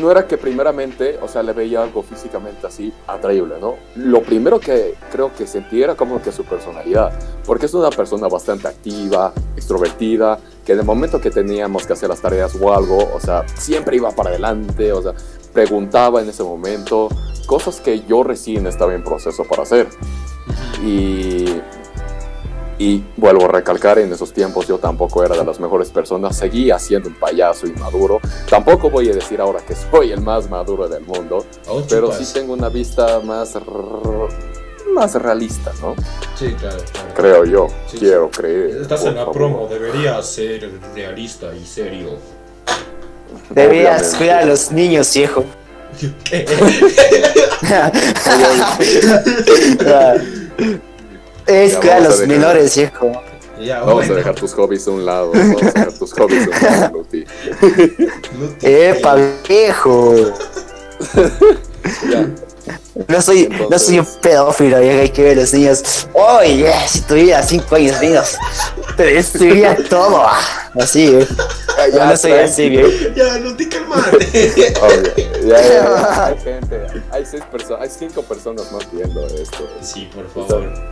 no era que primeramente, o sea, le veía algo físicamente así atraíble, ¿no? Lo primero que creo que sentí era como que su personalidad, porque es una persona bastante activa, extrovertida, que en el momento que teníamos que hacer las tareas o algo, o sea, siempre iba para adelante, o sea, preguntaba en ese momento, cosas que yo recién estaba en proceso para hacer. Y y vuelvo a recalcar, en esos tiempos yo tampoco era de las mejores personas, seguía siendo un payaso inmaduro. Tampoco voy a decir ahora que soy el más maduro del mundo, Aún pero sí tengo una vista más, más realista, ¿no? Sí, claro, claro. Creo yo, Sí, quiero creer. Estás en la favor. promo, deberías ser realista y serio. Deberías cuidar a los niños, viejo. ¿Qué? Es cuidar a vamos a los dejar. menores, viejo. Ya, Vamos bueno. a dejar tus hobbies a un lado. Vamos a dejar tus hobbies a un lado, Luti. Luti. Epa, viejo. Ya. No soy, no soy un pedófilo, viejo. Hay que ver a los niños. Oye, si tuviera cinco años menos, te destruiría todo. Así, eh. Ya, Yo no soy así, viejo. Ya, Luti, calmate. Obvio. Ya, ya, ya. Hay gente, hay seis personas, hay cinco personas más viendo esto. Sí, por favor. Escucha,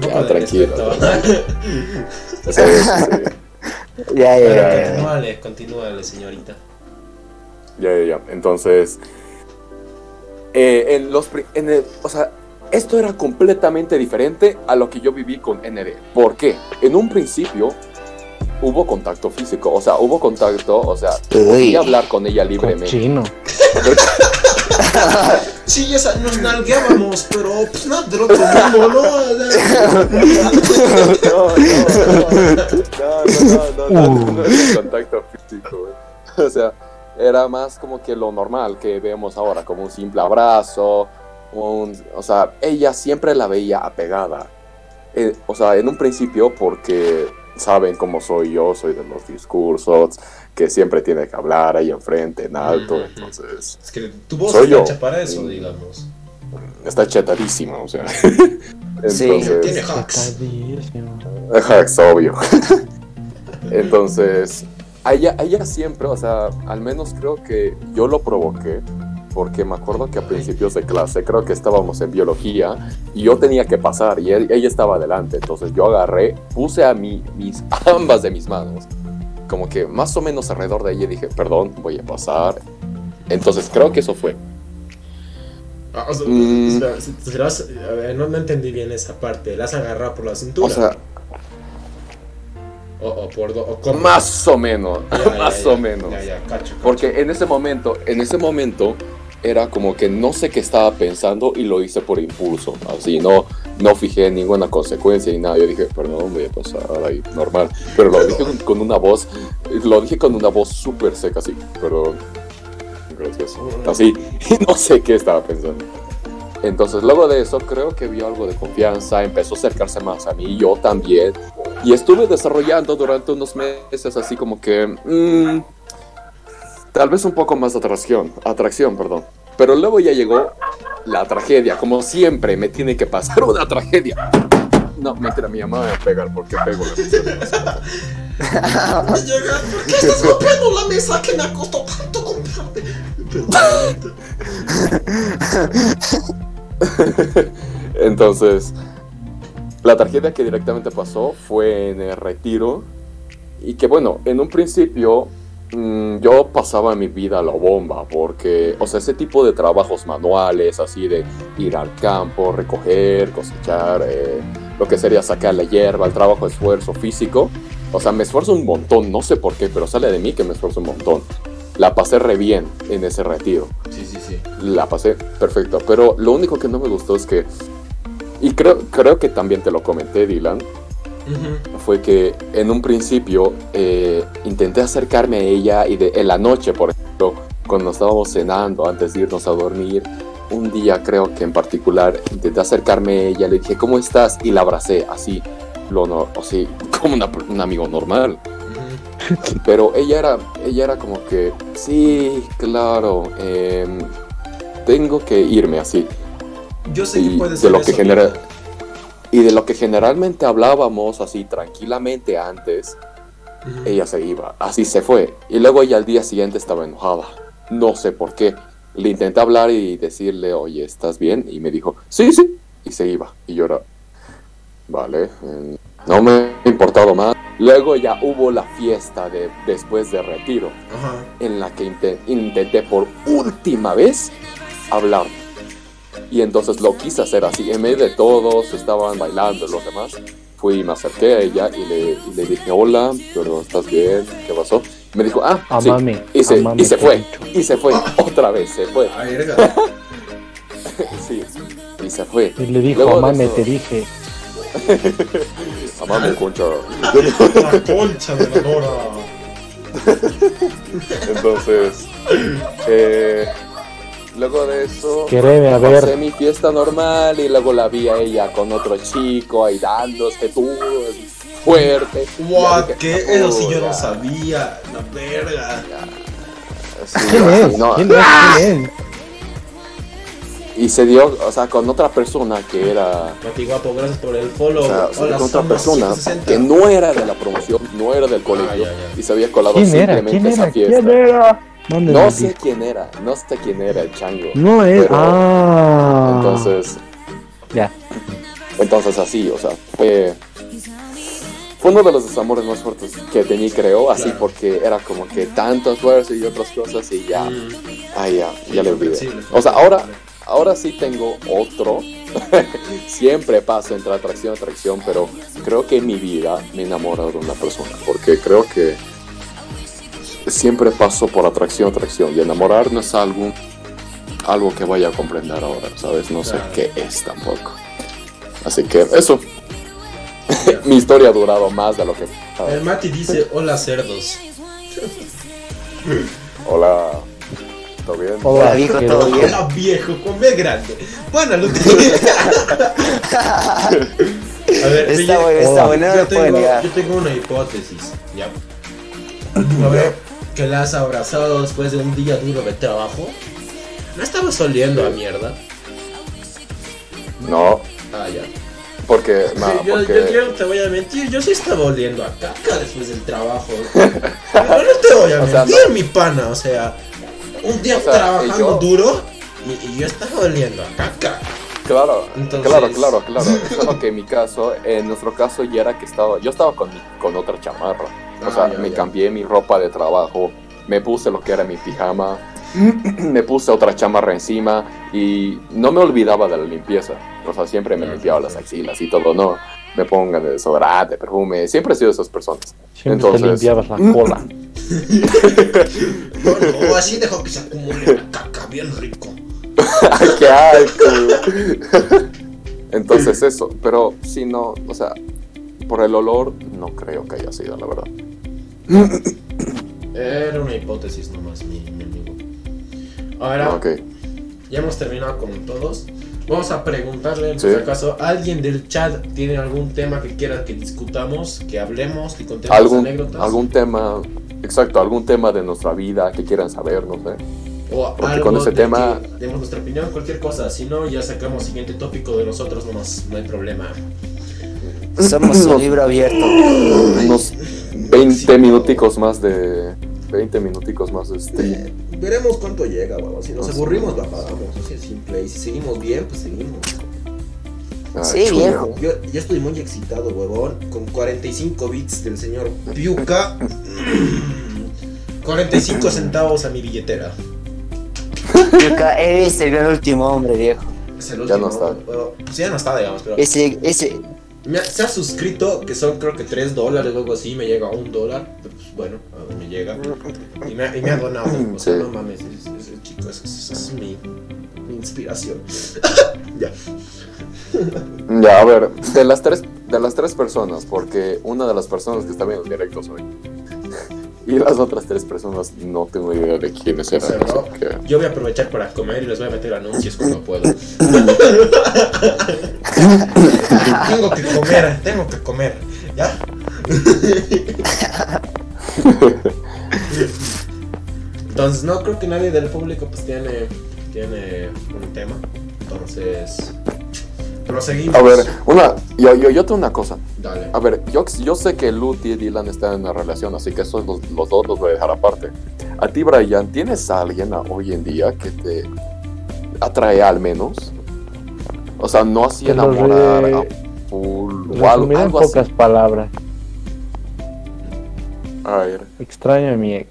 Ya, de tranquilo. Sí, sí. Ya, ya, ya, ya. Continúale, continúale, señorita. Ya, ya, ya. Entonces, eh, en los, en el- o sea, esto era completamente diferente a lo que yo viví con ND. ¿Por qué? En un principio hubo contacto físico, o sea, hubo contacto, o sea, podía hablar con ella libremente. Cochino sí, esa, nos nalgueábamos, pero pues nada del otro mundo, ¿no? No, no, no, no, no, no, no, no contacto físico. O sea, era más como que lo normal que vemos ahora, como un simple abrazo, o sea, ella siempre la veía apegada. O sea, en un principio porque saben cómo soy yo, soy de los discursos, que siempre tiene que hablar ahí enfrente, en alto, entonces Es que tu voz Soy está yo. hecha para eso, digamos. está chetadísima, o sea. Sí. Entonces, Tiene hacks. Ajá, es obvio. Entonces, a ella, a ella siempre, o sea, al menos creo que yo lo provoqué, porque me acuerdo que a principios de clase, creo que estábamos en biología, y yo tenía que pasar, y él- ella estaba adelante, entonces yo agarré, puse a mí, mis, ambas de mis manos, como que más o menos alrededor de ella, dije, perdón, voy a pasar. Entonces, creo que eso fue. Ah, o sea, Mm. espera, si- si las- a ver, no, no entendí bien esa parte. ¿La has agarrado por la cintura? O sea, o, o por do- o cómo? más o menos, Ya, más ya, o menos. Ya, ya, cacho. cacho. Porque en ese momento, en ese momento era como que no sé qué estaba pensando y lo hice por impulso, así no no fijé ninguna consecuencia ni nada. Yo dije, perdón, voy a pasar ahí normal, pero lo dije con, una voz, lo dije con una voz súper seca, así, perdón, gracias, así, y no sé qué estaba pensando. Entonces luego de eso creo que vio algo de confianza, empezó a acercarse más a mí, yo también, y estuve desarrollando durante unos meses así como que... mm, Tal vez un poco más de atracción, atracción, perdón. Pero luego ya llegó la tragedia. Como siempre, me tiene que pasar una tragedia. No, mentira, mi mamá me va a pegar porque pego la mesa. Llega, ¿por qué estás golpeando la mesa que me costó tanto comprarte? Entonces, la tragedia que directamente pasó fue en el retiro. Y que bueno, en un principio yo pasaba mi vida a la bomba. Porque, o sea, ese tipo de trabajos manuales, así de ir al campo, recoger, cosechar, eh, lo que sería sacar la hierba, el trabajo de esfuerzo físico. O sea, me esfuerzo un montón, no sé por qué, pero sale de mí que me esfuerzo un montón. La pasé re bien en ese retiro Sí, sí, sí. la pasé perfecto. Pero lo único que no me gustó es que, y creo, creo que también te lo comenté, Dylan, Fue que en un principio eh, intenté acercarme a ella y de, en la noche, por ejemplo, cuando estábamos cenando antes de irnos a dormir, un día creo que en particular intenté acercarme a ella, le dije, ¿cómo estás? Y la abracé así, lo no, así, como una- un amigo normal. Pero ella era, ella era como que, sí, claro, em, tengo que irme así. Yo sé Y que puede de ser lo que genera- mira. Y de lo que generalmente hablábamos así tranquilamente antes, ella se iba, así se fue. Y luego ella al día siguiente estaba enojada. No sé por qué. Le intenté hablar y decirle, oye, ¿estás bien? Y me dijo, sí, sí. Y se iba. Y yo era, vale, eh, no me ha importado más. Luego ya hubo la fiesta de después de retiro, en la que inte- intenté por última vez hablar. Y entonces lo quise hacer así. En medio de todos, estaban bailando los demás. Fui y me acerqué a ella y le, y le dije, hola, pero ¿estás bien? ¿Qué pasó? Me dijo, ah, sí. Amame. Y se, amame y se fue. Y se fue. Otra vez se fue. Sí. Y se fue. Y le dijo, Luego amame, eso- te dije. Amame, concha. La concha de la. Entonces, eh, luego de eso, Quereme, a pasé ver. mi fiesta normal y luego la vi a ella con otro chico ahí dándose tú fuerte. What? Dije, ¿Qué? Eso sí yo "Oh, no ya". sabía. La verga. Sí, ¿Quién así, es? no. ¿Quién es? ¿Quién es? Y se dio, o sea, con otra persona que era, Mati Guapo, gracias por el follow. o sea, Hola, con otra persona 160. que no era de la promoción, no era del colegio Ah, ya, ya. y se había colado ¿Quién era? simplemente ¿Quién a esa era? fiesta. ¿Quién era? ¿Dónde No sé dijo? quién era, no sé quién era el chango. No es. Pero- Ah. Entonces, Ya. entonces así, o sea, fue fue uno de los desamores más fuertes que tenía, creo, así Claro. porque era como que tanto esfuerzo y otras cosas y ya, Mm, ay, ya, ya le olvidé. O sea, ahora, ahora sí tengo otro. Siempre paso entre atracción y atracción, pero creo que en mi vida me he enamorado de una persona, porque creo que siempre paso por atracción, atracción, y enamorar no es algo, algo que vaya a comprender ahora, ¿sabes? No sé qué es tampoco. Así que eso. mi historia ha durado más de lo que... El Mati dice, hola cerdos. Hola, ¿todo bien? Hola, viejo, todo bien. Hola viejo, con B grande. Bueno, Luti. A ver, Está yo- bueno, está yo, lo tengo, yo tengo una hipótesis, ya. A ver, que la has abrazado después de un día duro de trabajo. ¿No estabas oliendo a mierda? No, Ah, ya. porque... Sí, no, yo, porque... yo- yo no te voy a mentir, yo sí estaba oliendo a caca después del trabajo. Yo no te voy a O sea, mentir, mi pana, o sea, un día O sea, trabajando yo- duro y, y yo estaba oliendo a caca. Claro, Entonces- claro, claro, claro. Solo que en mi caso, en nuestro caso ya era que estaba, yo estaba con, mi- con otra chamarra. O Ah, sea, ya, me ya. cambié mi ropa de trabajo, me puse lo que era mi pijama, me puse otra chamarra encima y no me olvidaba de la limpieza. O sea, siempre me Ah, limpiaba sí, las sí. axilas y todo, ¿no? Me pongan de desodorante, perfume, siempre he sido de esas personas. Siempre te Entonces- limpiabas la cola. No, no, así dejó que se acumule la caca bien rico. ¡Ay, qué asco! Entonces eso, pero si no, o sea, por el olor no creo que haya sido, la verdad. Era una hipótesis nomás, mi, mi amigo. Ahora, Ok. ya hemos terminado con todos. Vamos a preguntarle, Sí. si acaso alguien del chat tiene algún tema que quiera que discutamos, que hablemos, que contemos algún, anécdotas. algún tema, exacto, algún tema de nuestra vida que quieran saber, no sé. o porque algo con ese de tema- que demos nuestra opinión, cualquier cosa. Si no, ya sacamos siguiente tópico de nosotros nomás, no hay problema. Somos un libro abierto. Unos 20 minuticos más de... 20 minuticos más de este... veremos cuánto llega, huevón. Si nos aburrimos, lo menos. apagamos. Así es simple. Y si seguimos bien, pues seguimos. ah, Sí, chulo. viejo. Yo, yo estoy muy excitado, huevón, con 45 bits del señor Piuca. 45 centavos a mi billetera. Yuka, eres el gran último hombre, viejo. Es el Ya último. no está. bueno, pues ya no está, digamos, pero. Ese, ese, me ha- se ha suscrito, que son creo que 3 dólares o algo así, me llega a un dólar. Pues bueno, me llega. Y me, ha- y me ha donado. O sea, Sí. no mames, ese, ese chico, ese es mi, mi inspiración. ya. Ya, a ver, de las tres, de las tres personas, porque una de las personas que está viendo el directo soy. Y las otras tres personas no tengo idea de quiénes eran. Que- Yo voy a aprovechar para comer y les voy a meter anuncios cuando puedo. tengo que comer, tengo que comer, ¿ya? Entonces, no creo que nadie del público pues tiene, tiene un tema. Entonces, proseguimos. A ver, una, yo, yo, yo tengo una cosa. Dale. A ver, yo, yo sé que Luty y Dylan están en una relación, así que esos los, los dos los voy a dejar aparte. A ti, Brian, ¿tienes a alguien hoy en día que te atrae al menos? O sea, no así enamorar re- a full o algo, en algo así. pocas palabras. A ver, Extraño a mi ex.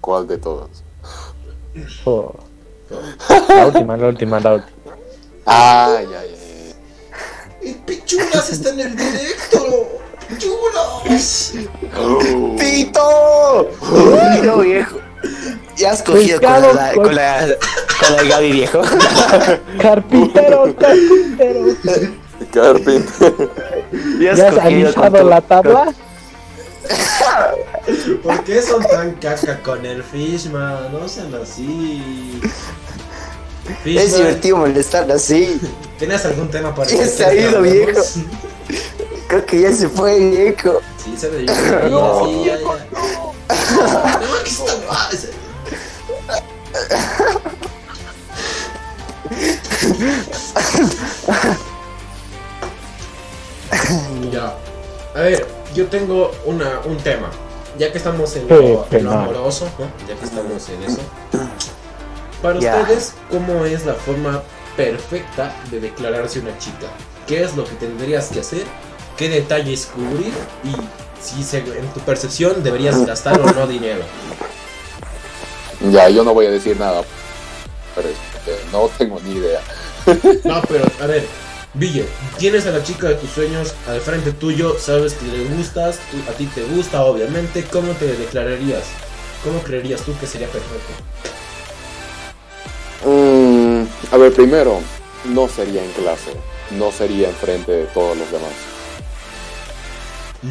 ¿cuál de todas? Oh. La última, la última, la última. Ay, ay, ay. ¡Y Pichulas está en el directo! ¡Pichulas! ¡Pito! ¡Pito, viejo! Ya has cogido con la, con- con la, con la Gaby, viejo. Carpintero, carpintero. Carpin. Ya has ¿Ya has tu- la tabla? ¿Por qué son tan caca con el Fishman? No sean así. Es divertido molestarla así. ¿tienes algún tema para Ya que se ha ido, viejo. Creo que ya se fue, viejo. Sí, se ve bien. No. Sí, ya, ya. No, está ese- Ya. A ver, yo tengo una, un tema. Ya que estamos en lo, en lo amoroso, ¿no? Ya que estamos en eso. Para ustedes, ¿cómo es la forma perfecta de declararse una chica? ¿Qué es lo que tendrías que hacer qué detalles cubrir y si se- en tu percepción deberías gastar o no dinero. Ya, yo no voy a decir nada. Pero este, no tengo ni idea. No, pero a ver, Ville, tienes a la chica de tus sueños al frente tuyo, sabes que le gustas, tú- a ti te gusta, obviamente, ¿cómo te declararías? ¿Cómo creerías tú que sería perfecto? Mm, a ver, primero, no sería en clase. No sería enfrente de todos los demás.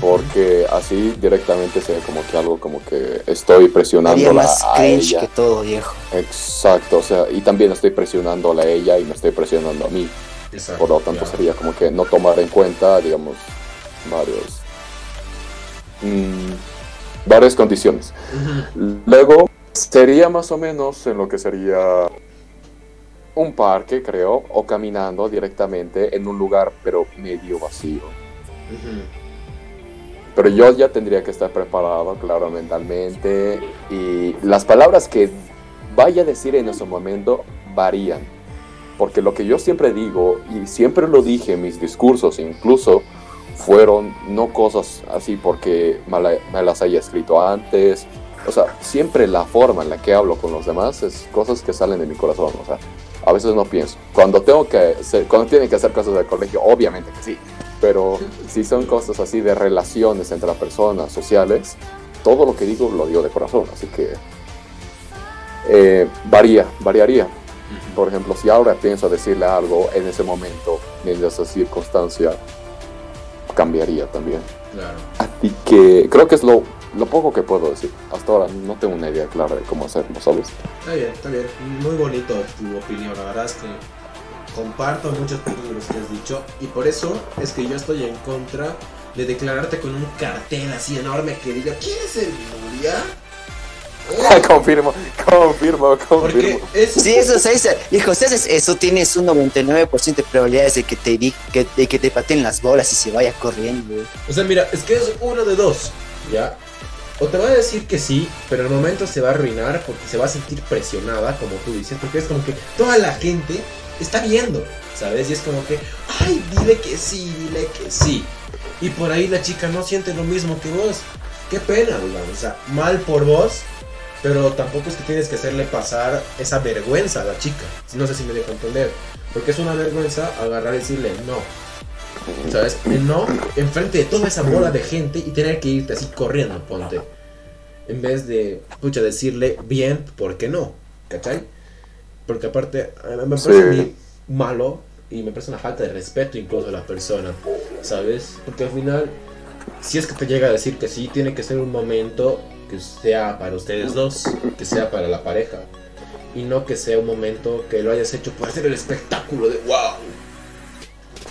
Porque así directamente sería como que algo como que estoy Sería presionándola más a cringe ella. que todo, viejo. Exacto, o sea, y también estoy presionándola a ella y me estoy presionando a mí. Exacto, Por lo tanto, sería como que no tomar en cuenta, digamos, varios. mm, varias condiciones. Luego, sería más o menos en lo que sería un parque, creo, o caminando directamente en un lugar, pero medio vacío. Pero yo ya tendría que estar preparado, claro, mentalmente. Y las palabras que vaya a decir en ese momento varían. Porque lo que yo siempre digo, y siempre lo dije en mis discursos, incluso fueron no cosas así porque me, la- me las haya escrito antes. O sea, siempre la forma en la que hablo con los demás es cosas que salen de mi corazón. O sea, a veces no pienso. Cuando tengo que hacer, cuando tienen que hacer cosas del colegio, obviamente que sí. Pero si son cosas así de relaciones entre las personas, sociales, todo lo que digo lo digo de corazón. Así que eh, varía, variaría. Por ejemplo, si ahora pienso decirle algo en ese momento, en esa circunstancia, cambiaría también. Claro. Así que creo que es lo, lo poco que puedo decir. Hasta ahora no tengo una idea clara de cómo hacerlo, ¿sabes? Está bien, está bien. Muy bonito tu opinión. La verdad es que comparto muchos puntos de los que has dicho. Y por eso es que yo estoy en contra de declararte con un cartel así enorme que diga ¿Quién es el Nuria? confirmo, confirmo, confirmo. es. Sí, eso se dice. Hijo, si haces eso, tienes un 99% de probabilidades de que te que, de que te pateen las bolas y se vaya corriendo. O sea, mira, es que es uno de dos. ¿Ya? O te va a decir que sí, pero en el momento se va a arruinar porque se va a sentir presionada, como tú dices, porque es como que toda la gente está viendo, ¿sabes? Y es como que, ay, dile que sí, dile que sí. Y por ahí la chica no siente lo mismo que vos. Qué pena, digamos. O sea, mal por vos, pero tampoco es que tienes que hacerle pasar esa vergüenza a la chica. No sé si me dejo entender. Porque es una vergüenza agarrar y decirle no. ¿Sabes? No enfrente de toda esa bola de gente y tener que irte así corriendo, ponte. En vez de, pucha, decirle bien, ¿por qué no? ¿Cachai? Porque aparte, me parece a mí malo y me parece una falta de respeto incluso a la persona, ¿sabes? Porque al final, si es que te llega a decir que sí, tiene que ser un momento que sea para ustedes dos, que sea para la pareja. Y no que sea un momento que lo hayas hecho por hacer el espectáculo de wow.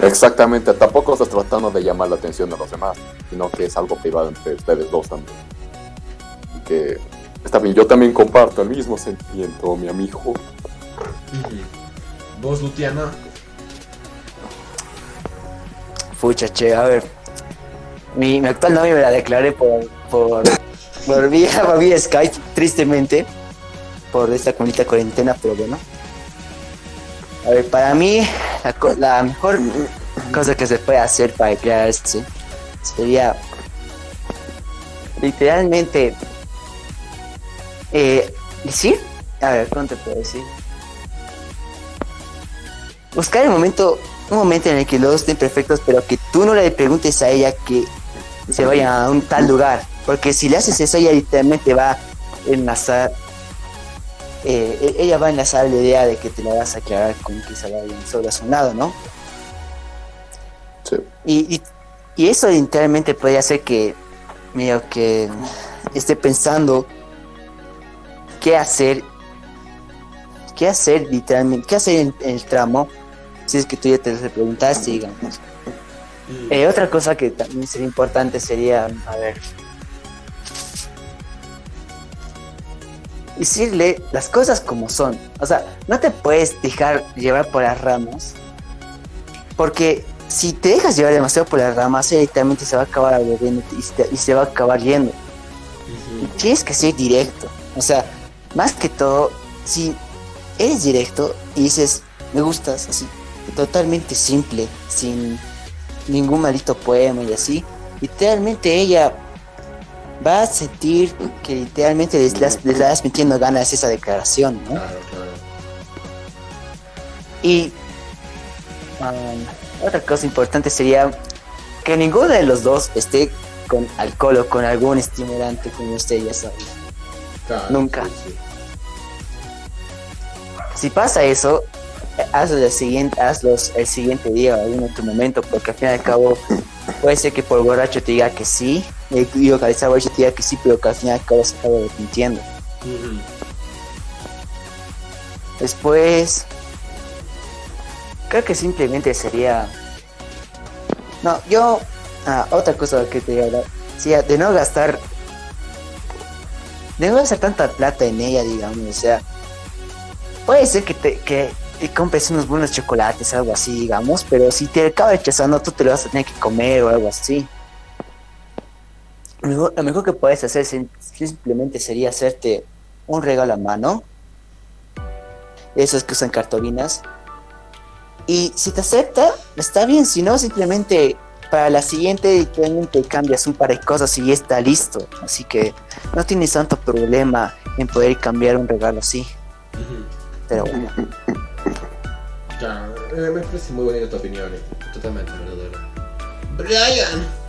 Exactamente, tampoco estás tratando de llamar la atención de los demás, sino que es algo privado entre ustedes dos también. Y que está bien, yo también comparto el mismo sentimiento, mi amigo. Vos, Lutiana, Pucha, che, a ver. Mi, mi actual novia me la declaré por, por, por vía, por vía Skype, tristemente. Por esta bonita cuarentena, pero bueno. A ver, para mí, la, mejor cosa que se puede hacer para declararse sería literalmente eh, decir, a ver, ¿cómo te puedo decir? Buscar el momento, un momento en el que los estén perfectos, pero que tú no le preguntes a ella que se vaya a un tal lugar, porque si le haces eso, ella literalmente va a enlazar, eh, e- ella va a enlazar la idea de que te la vas a aclarar con que se vayan solo a su lado, ¿no? Sí. Y, y, y eso literalmente podría hacer que, medio que esté pensando qué hacer, qué hacer literalmente, qué hacer en, en el tramo, si es que tú ya te lo preguntaste, digamos. Eh, otra cosa que también sería importante sería, a ver, decirle las cosas como son. O sea, no te puedes dejar llevar por las ramas, porque si te dejas llevar demasiado por las ramas, ella literalmente se va a acabar aburriendo y se, y se va a acabar yendo. Y tienes que ser directo. O sea, más que todo, si eres directo y dices, me gustas, así, totalmente simple, sin, ningún maldito poema y así, literalmente ella va a sentir que literalmente les, estás metiendo ganas esa declaración, ¿no? Claro, claro. Y um, otra cosa importante sería que ninguno de los dos esté con alcohol o con algún estimulante, como usted ya sabe. Claro, Nunca. sí, sí. Si pasa eso, hazlo el siguiente, hazlo el siguiente día o algún otro momento, porque al fin y al cabo puede ser que por borracho te diga que sí, al estar borracho te diga que sí, pero que al fin y al cabo se acaba arrepintiendo. Ujú. Después, creo que simplemente sería. No, yo. Ah, otra cosa que te iba a hablar. De no gastar. De no gastar tanta plata en ella, digamos. O sea, puede ser que te, que te compres unos buenos chocolates, algo así, digamos. Pero si te acaba rechazando, tú te lo vas a tener que comer o algo así. Lo mejor, lo mejor que puedes hacer sim- simplemente sería hacerte un regalo a mano esos que usan cartulinas. Y si te acepta, está bien, si no, simplemente para la siguiente literalmente cambias un par de cosas y ya está listo. Así que no tienes tanto problema en poder cambiar un regalo así. Pero bueno, Ya, eh, me parece muy bonita tu opinión, eh. totalmente verdadero. Brian.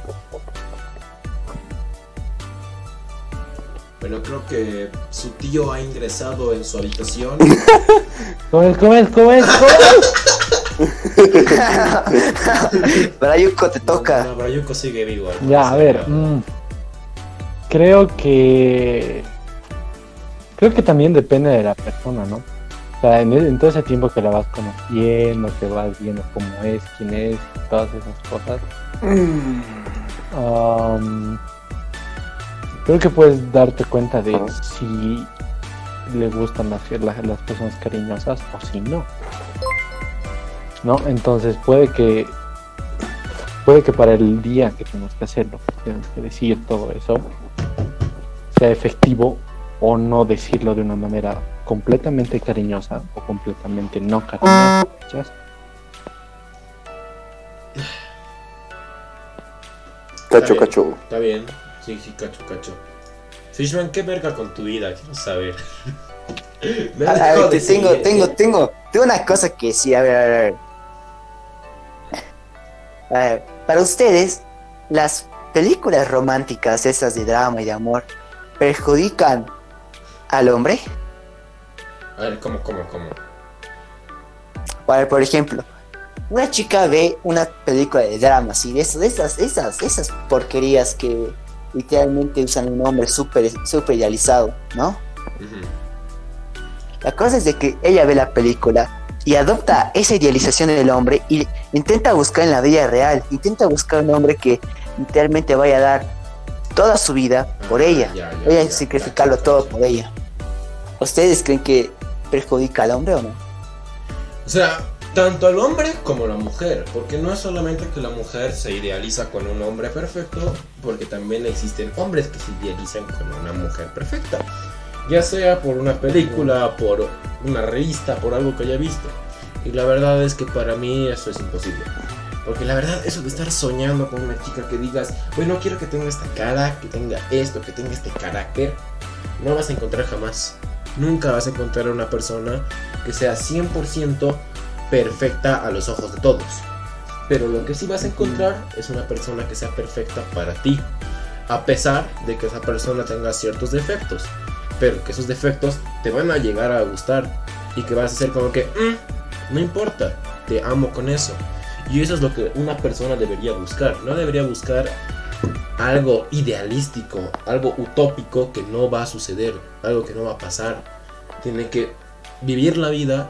Bueno, creo que su tío ha ingresado en su habitación. ¿Cómo es? ¿Cómo es? ¿Cómo es? ¿Cómo es? te toca. No, no, Brayuko sigue vivo. Ya, a ver. mm, creo que. Creo que también depende de la persona, ¿no? O sea, en, en todo ese tiempo que la vas conociendo, que vas viendo cómo es, quién es, todas esas cosas. am, creo que puedes darte cuenta de si le gustan las, las, las personas cariñosas o si no. ¿No? Entonces puede que puede que para el día que tengas que hacerlo, que tengas que decir todo eso, sea efectivo o no decirlo de una manera completamente cariñosa o completamente no cariñosa. Cacho, cacho. Está bien. Sí, sí, cacho, cacho. Fishman, ¿qué verga con tu vida? Quiero saber. Me A- ver, te tengo, tengo, tengo, tengo una cosa que sí, a ver, a ver, a ver. Para ustedes, las películas románticas, esas de drama y de amor, perjudican al hombre. A ver, ¿cómo, cómo, cómo? A ver, por ejemplo, una chica ve una película de drama, así, de esas, esas, esas, esas porquerías que literalmente usan un hombre súper, súper idealizado, ¿no? La cosa es de que ella ve la película y adopta esa idealización del hombre y intenta buscar en la vida real, intenta buscar un hombre que literalmente vaya a dar toda su vida por Ah, ella, ya, ya, vaya a sacrificarlo todo por ella. ¿Ustedes creen que perjudica al hombre o no? O sea, tanto al hombre como a la mujer, porque no es solamente que la mujer se idealiza con un hombre perfecto, porque también existen hombres que se idealizan con una mujer perfecta, ya sea por una película, por una revista, por algo que haya visto. Y la verdad es que para mí eso es imposible. Porque la verdad, eso de estar soñando con una chica que digas, bueno, quiero que tenga esta cara, que tenga esto, que tenga este carácter, no vas a encontrar jamás. Nunca vas a encontrar una persona que sea 100% perfecta a los ojos de todos. Pero lo que sí vas a encontrar es una persona que sea perfecta para ti. A pesar de que esa persona tenga ciertos defectos. Pero que esos defectos te van a llegar a gustar. Y que vas a ser como que, "Mm, no importa, te amo con eso. Y eso es lo que una persona debería buscar. No debería buscar algo idealístico, algo utópico que no va a suceder, algo que no va a pasar. Tiene que vivir la vida,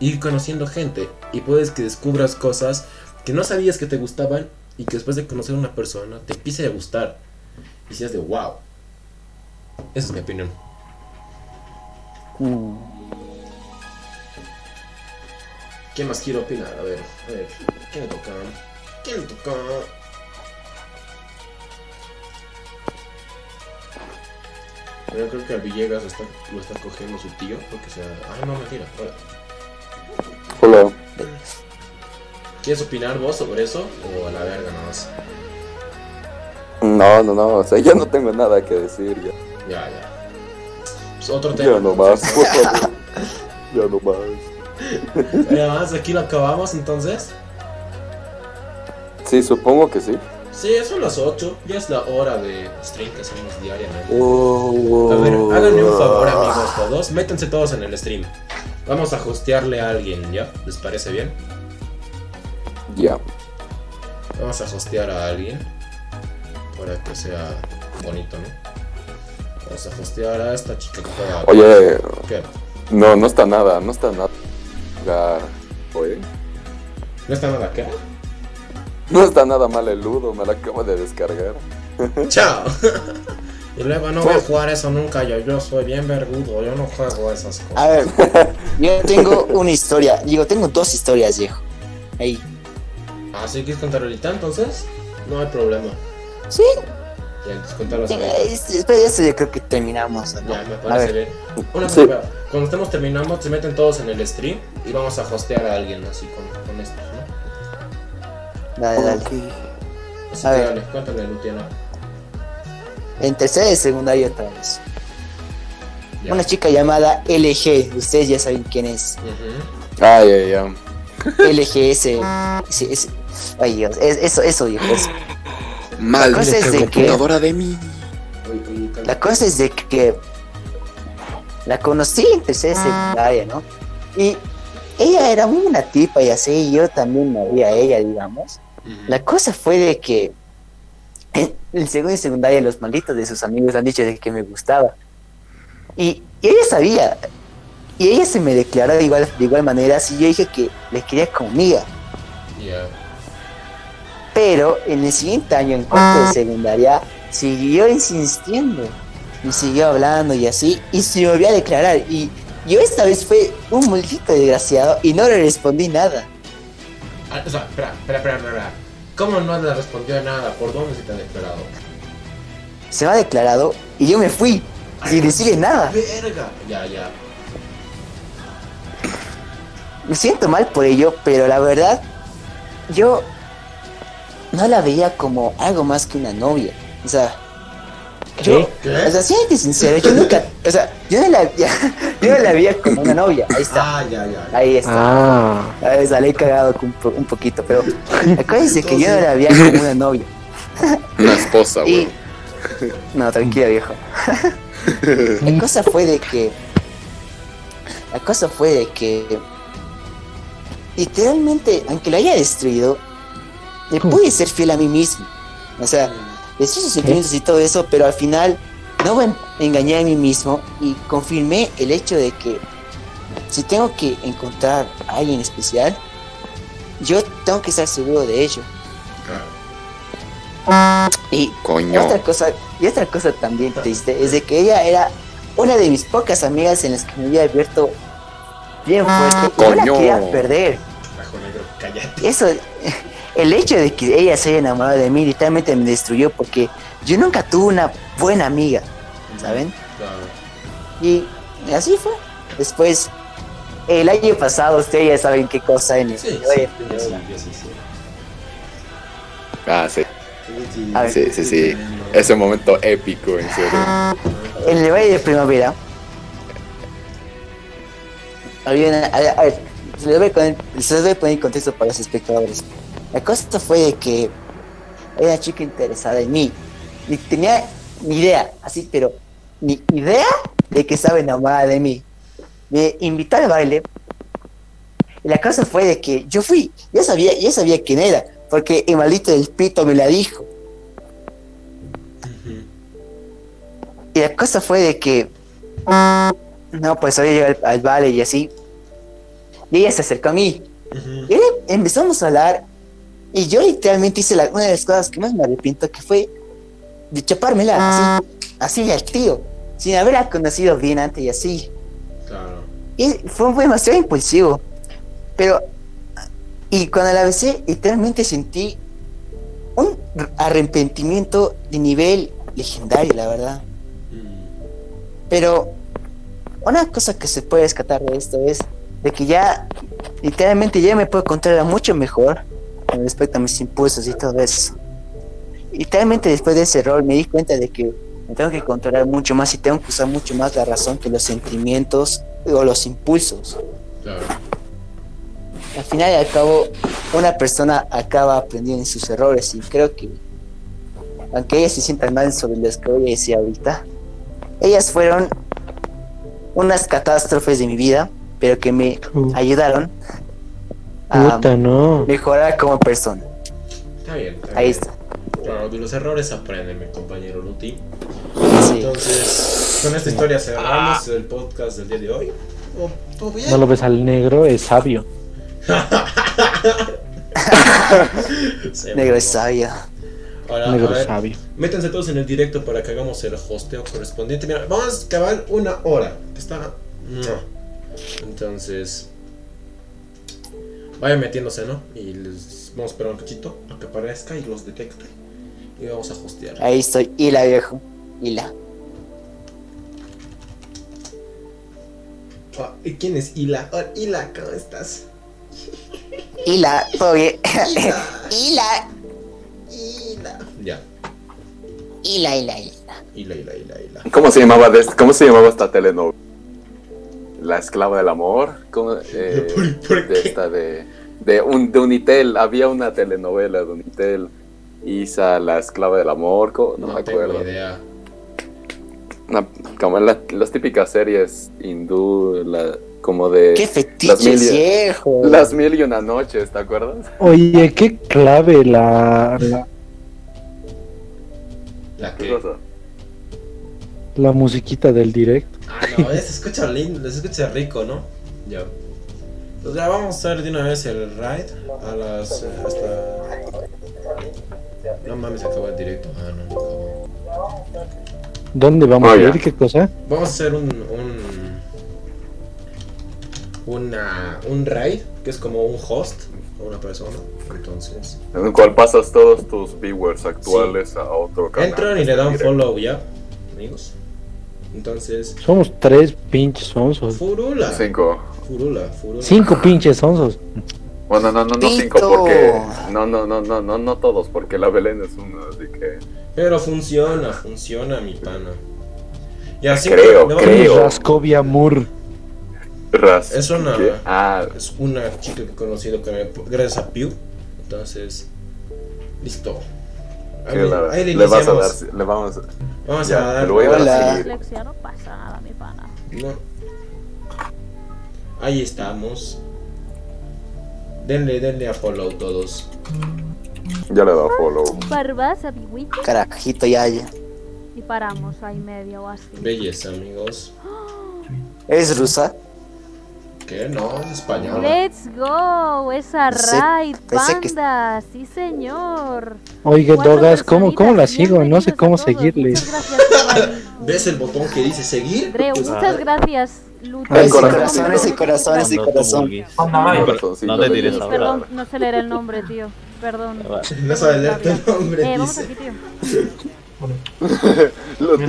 ir conociendo gente y puedes que descubras cosas que no sabías que te gustaban y que después de conocer a una persona te empiece a gustar y seas de wow. Esa es mi opinión. ¿Quién más quiere opinar? A ver, a ver, ¿quién le toca? ¿Quién le toca? Yo creo que al Villegas está, lo está cogiendo su tío porque sea. Ay, no, mentira. Hola. Hola. ¿Quieres opinar vos sobre eso? O a la verga nomás. No, no, no, o sea, yo no tengo nada que decir ya. Ya, ya. Pues otro tema. Ya no más, por favor. Ya no más. Ya más, aquí lo acabamos entonces. Sí, supongo que sí. Sí, son las 8. Ya es la hora de stream que hacemos diariamente. Uh, A ver, háganme un favor, amigos, todos. Métanse todos en el stream. Vamos a hostearle a alguien, ¿ya? ¿Les parece bien? Ya. Vamos a hostear a alguien. Para que sea bonito, ¿no? Vamos a hostear a esta chica que juega. Oye, ¿Qué? no, no está nada, no está nada. Oye, ¿No está nada acá? no está nada mal el ludo, me lo acabo de descargar. ¡Chao! y luego no voy a jugar eso nunca. Yo, yo soy bien vergudo. Yo no juego esas cosas. A ver, yo tengo una historia. Digo, tengo dos historias, viejo. Ahí. Ah, ¿sí quieres contar ahorita entonces? No hay problema. Sí, Ya, entonces cuéntalos sí, ahorita. es- después de eso yo creo que terminamos. ¿no? Ya, me A parece ver, bien. Una Sí. cosa, cuando estemos terminando, se meten todos en el stream y vamos a hostear a alguien así con, con estos, ¿no? dale, dale. Así A que ver. dale, cuéntale, Luciano. En tercera y secundaria otra vez. Ya. Una chica llamada LG. Ustedes ya saben quién es. Ujú. Ay, ay, ay. LG ese. ese- ese- ay Dios, es- eso, eso, viejo. eso. La cosa es de que. de mí. La cosa es de que la conocí en tercera y secundaria, ¿no? Y ella era muy una tipa y así, y yo también me vi a ella, digamos. La cosa fue de que en, en segundo y secundaria los malditos de sus amigos han dicho de que me gustaba. Y, y ella sabía. Y ella se me declaró de igual, de igual manera, así yo dije que le quería. Ya. Pero en el siguiente año, en cuarto de secundaria, siguió insistiendo. Y siguió hablando y así. Y se volvió a declarar. Y yo esta vez fue un maldito desgraciado y no le respondí nada. Ah, o sea, espera, espera, espera, espera. ¿Cómo no le respondió nada? ¿Por dónde se te ha declarado? Se me ha declarado y yo me fui. Sin decirle nada. ¡Verga! Ya, ya. Me siento mal por ello, pero la verdad, yo no la veía como algo más que una novia. O sea, yo, ¿Qué? o sea, siéntate sincero, yo nunca, o sea, yo no la, yo no la veía como una novia. Ahí está, Ah, ya, ya. ahí está. Ah, A ver, salí cagado un, po- un poquito, pero la cosa es de que yo no la veía como una novia. Una esposa, Y, güey. no, tranquila, viejo. La cosa fue de que, la cosa fue de que, literalmente, aunque lo haya destruido, le pude ser fiel a mí mismo. O sea, destruí sus sentimientos y todo eso, pero al final no me engañé a mí mismo y confirmé el hecho de que si tengo que encontrar a alguien especial, yo tengo que estar seguro de ello. Y Coño. otra cosa, y otra cosa también triste es de que ella era una de mis pocas amigas en las que me había abierto bien fuerte. y Yo la Coño. quería perder. Bajo negro, cállate. Eso, el hecho de que ella se haya enamorado de mí literalmente me destruyó porque yo nunca tuve una buena amiga, ¿saben? Claro. Y así fue. Después, el año pasado, ustedes ya saben qué cosa en el Sí, sí, sí, sí, sí, sí. Ah, sí. Sí. Sí, sí, sí. Ese momento épico, en serio. En el Valle de Primavera. Había una- a, ver, a ver, se les voy a poner, se les voy a poner en contexto para los espectadores. La cosa fue de que era una chica interesada en mí. Y tenía ni idea, así, pero ni idea de que estaba enamorada de mí. Me invitó al baile. Y la cosa fue de que yo fui, ya sabía, ya sabía quién era, porque el maldito del pito me la dijo. Y la cosa fue de que. No, pues hoy llegó al, al baile y así. Y ella se acercó a mí. Y ahí empezamos a hablar. Y yo literalmente hice la- una de las cosas que más me arrepiento, que fue de chapármela así, así al tío, sin haberla conocido bien antes y así. Claro. Y fue demasiado impulsivo. Pero, y cuando la besé, literalmente sentí un arrepentimiento de nivel legendario, la verdad. Mm. Pero una cosa que se puede rescatar de esto es de que ya literalmente ya me puedo controlar mucho mejor respecto a mis impulsos y todo eso. Y realmente después de ese error me di cuenta de que me tengo que controlar mucho más y tengo que usar mucho más la razón que los sentimientos o los impulsos. Claro. Al final y al cabo, una persona acaba aprendiendo en sus errores y creo que, aunque ellas se sientan mal sobre las que voy a decir ahorita, ellas fueron unas catástrofes de mi vida, pero que me Uh. ayudaron a Puta, no. mejorar como persona. Está bien. Está Ahí bien. está. Claro, de los errores aprenden, mi compañero Luti. Sí. Entonces, con esta historia cerramos el podcast del día de hoy. Oh, ¿Todo bien? No lo ves al negro, es sabio. Negro es sabio. Ahora, Negro a ver, sabio. métanse todos en el directo para que hagamos el hosteo correspondiente. Mira, vamos a acabar una hora. Está. ¡mua! Entonces. Vayan metiéndose, ¿no? Y les vamos a esperar un cachito a que aparezca y los detecte. Y vamos a hostear. Ahí estoy. Hila, viejo. Hila. Ah, ¿y ¿Quién es Hila? Hola, Hila, ¿cómo estás? Hila, todo bien. Hila. Hila. Hila. Ya. Hila, hila, hila. Hila, Hila, Hila, Hila. ¿Cómo se llamaba de- cómo se llamaba esta telenovela? La esclava del amor, ¿cómo? Eh, ¿Por- por de esta de de un de Unitel, había una telenovela de Unitel. Isa, la esclava del amor, ¿cómo? no, No, me tengo acuerdo. idea. Una- como la- las típicas series hindú, la- como de Qué las fetiche mil, y- viejo. las mil y una noches, ¿te acuerdas? Oye, qué clave la, la, La ¿Qué que. cosa? La musiquita del directo. Ah, no, se escucha lindo, se escucha rico, ¿no? Ya. Pues ya vamos a hacer de una vez el raid a las. eh, hasta. No mames, se acabó el directo. Ah, no, no acabó. ¿Dónde vamos Oh, a ir? ¿Qué cosa? Vamos a hacer un. un una, un raid que es como un host a una persona. Entonces, En el cual pasas todos tus viewers actuales a otro canal. entran y le dan Directo. follow ya, amigos. Entonces, Somos tres pinches onzos. furula. Cinco. Furula, furula. Cinco pinches onzos. Bueno, no, no, no Pito. cinco porque no, no, no, no, no, no todos porque la Belén es uno, así que Pero funciona, funciona, mi pana. Y así Creo, le vamos- creo. Rascovia Moore. Ras. Es una- ¿qué? Ah, Es una chica que he conocido que gracias a Pew. Entonces, listo. Ahí, la- ahí le, le vas a dar, le vamos a Vamos ya, a dar. voy a dar Hola. a seguir. Dislexia, no pasa nada, mi pana. No. Ahí estamos. Denle, denle a follow todos. Ya le he dado follow. Barbas, amiguito. Carajito, ya, ya. Y paramos ahí media o así. Belleza, amigos. ¿Es rusa? ¿Qué? No, es español. Let's go, esa raid, pensé que- panda, sí señor. Oye, Cuatro Dogas, ¿cómo, cómo la sigo? No sé cómo seguirle. Muchas gracias, Giovanni. ¿Ves el botón que dice seguir? Pues, muchas gracias, Luto. Ese corazón, corazón, ese corazón, no te tires niño. a Perdón, no sé leer el nombre, tío. Perdón. no sabe leer tu nombre. Eh, vamos aquí, tío. Lo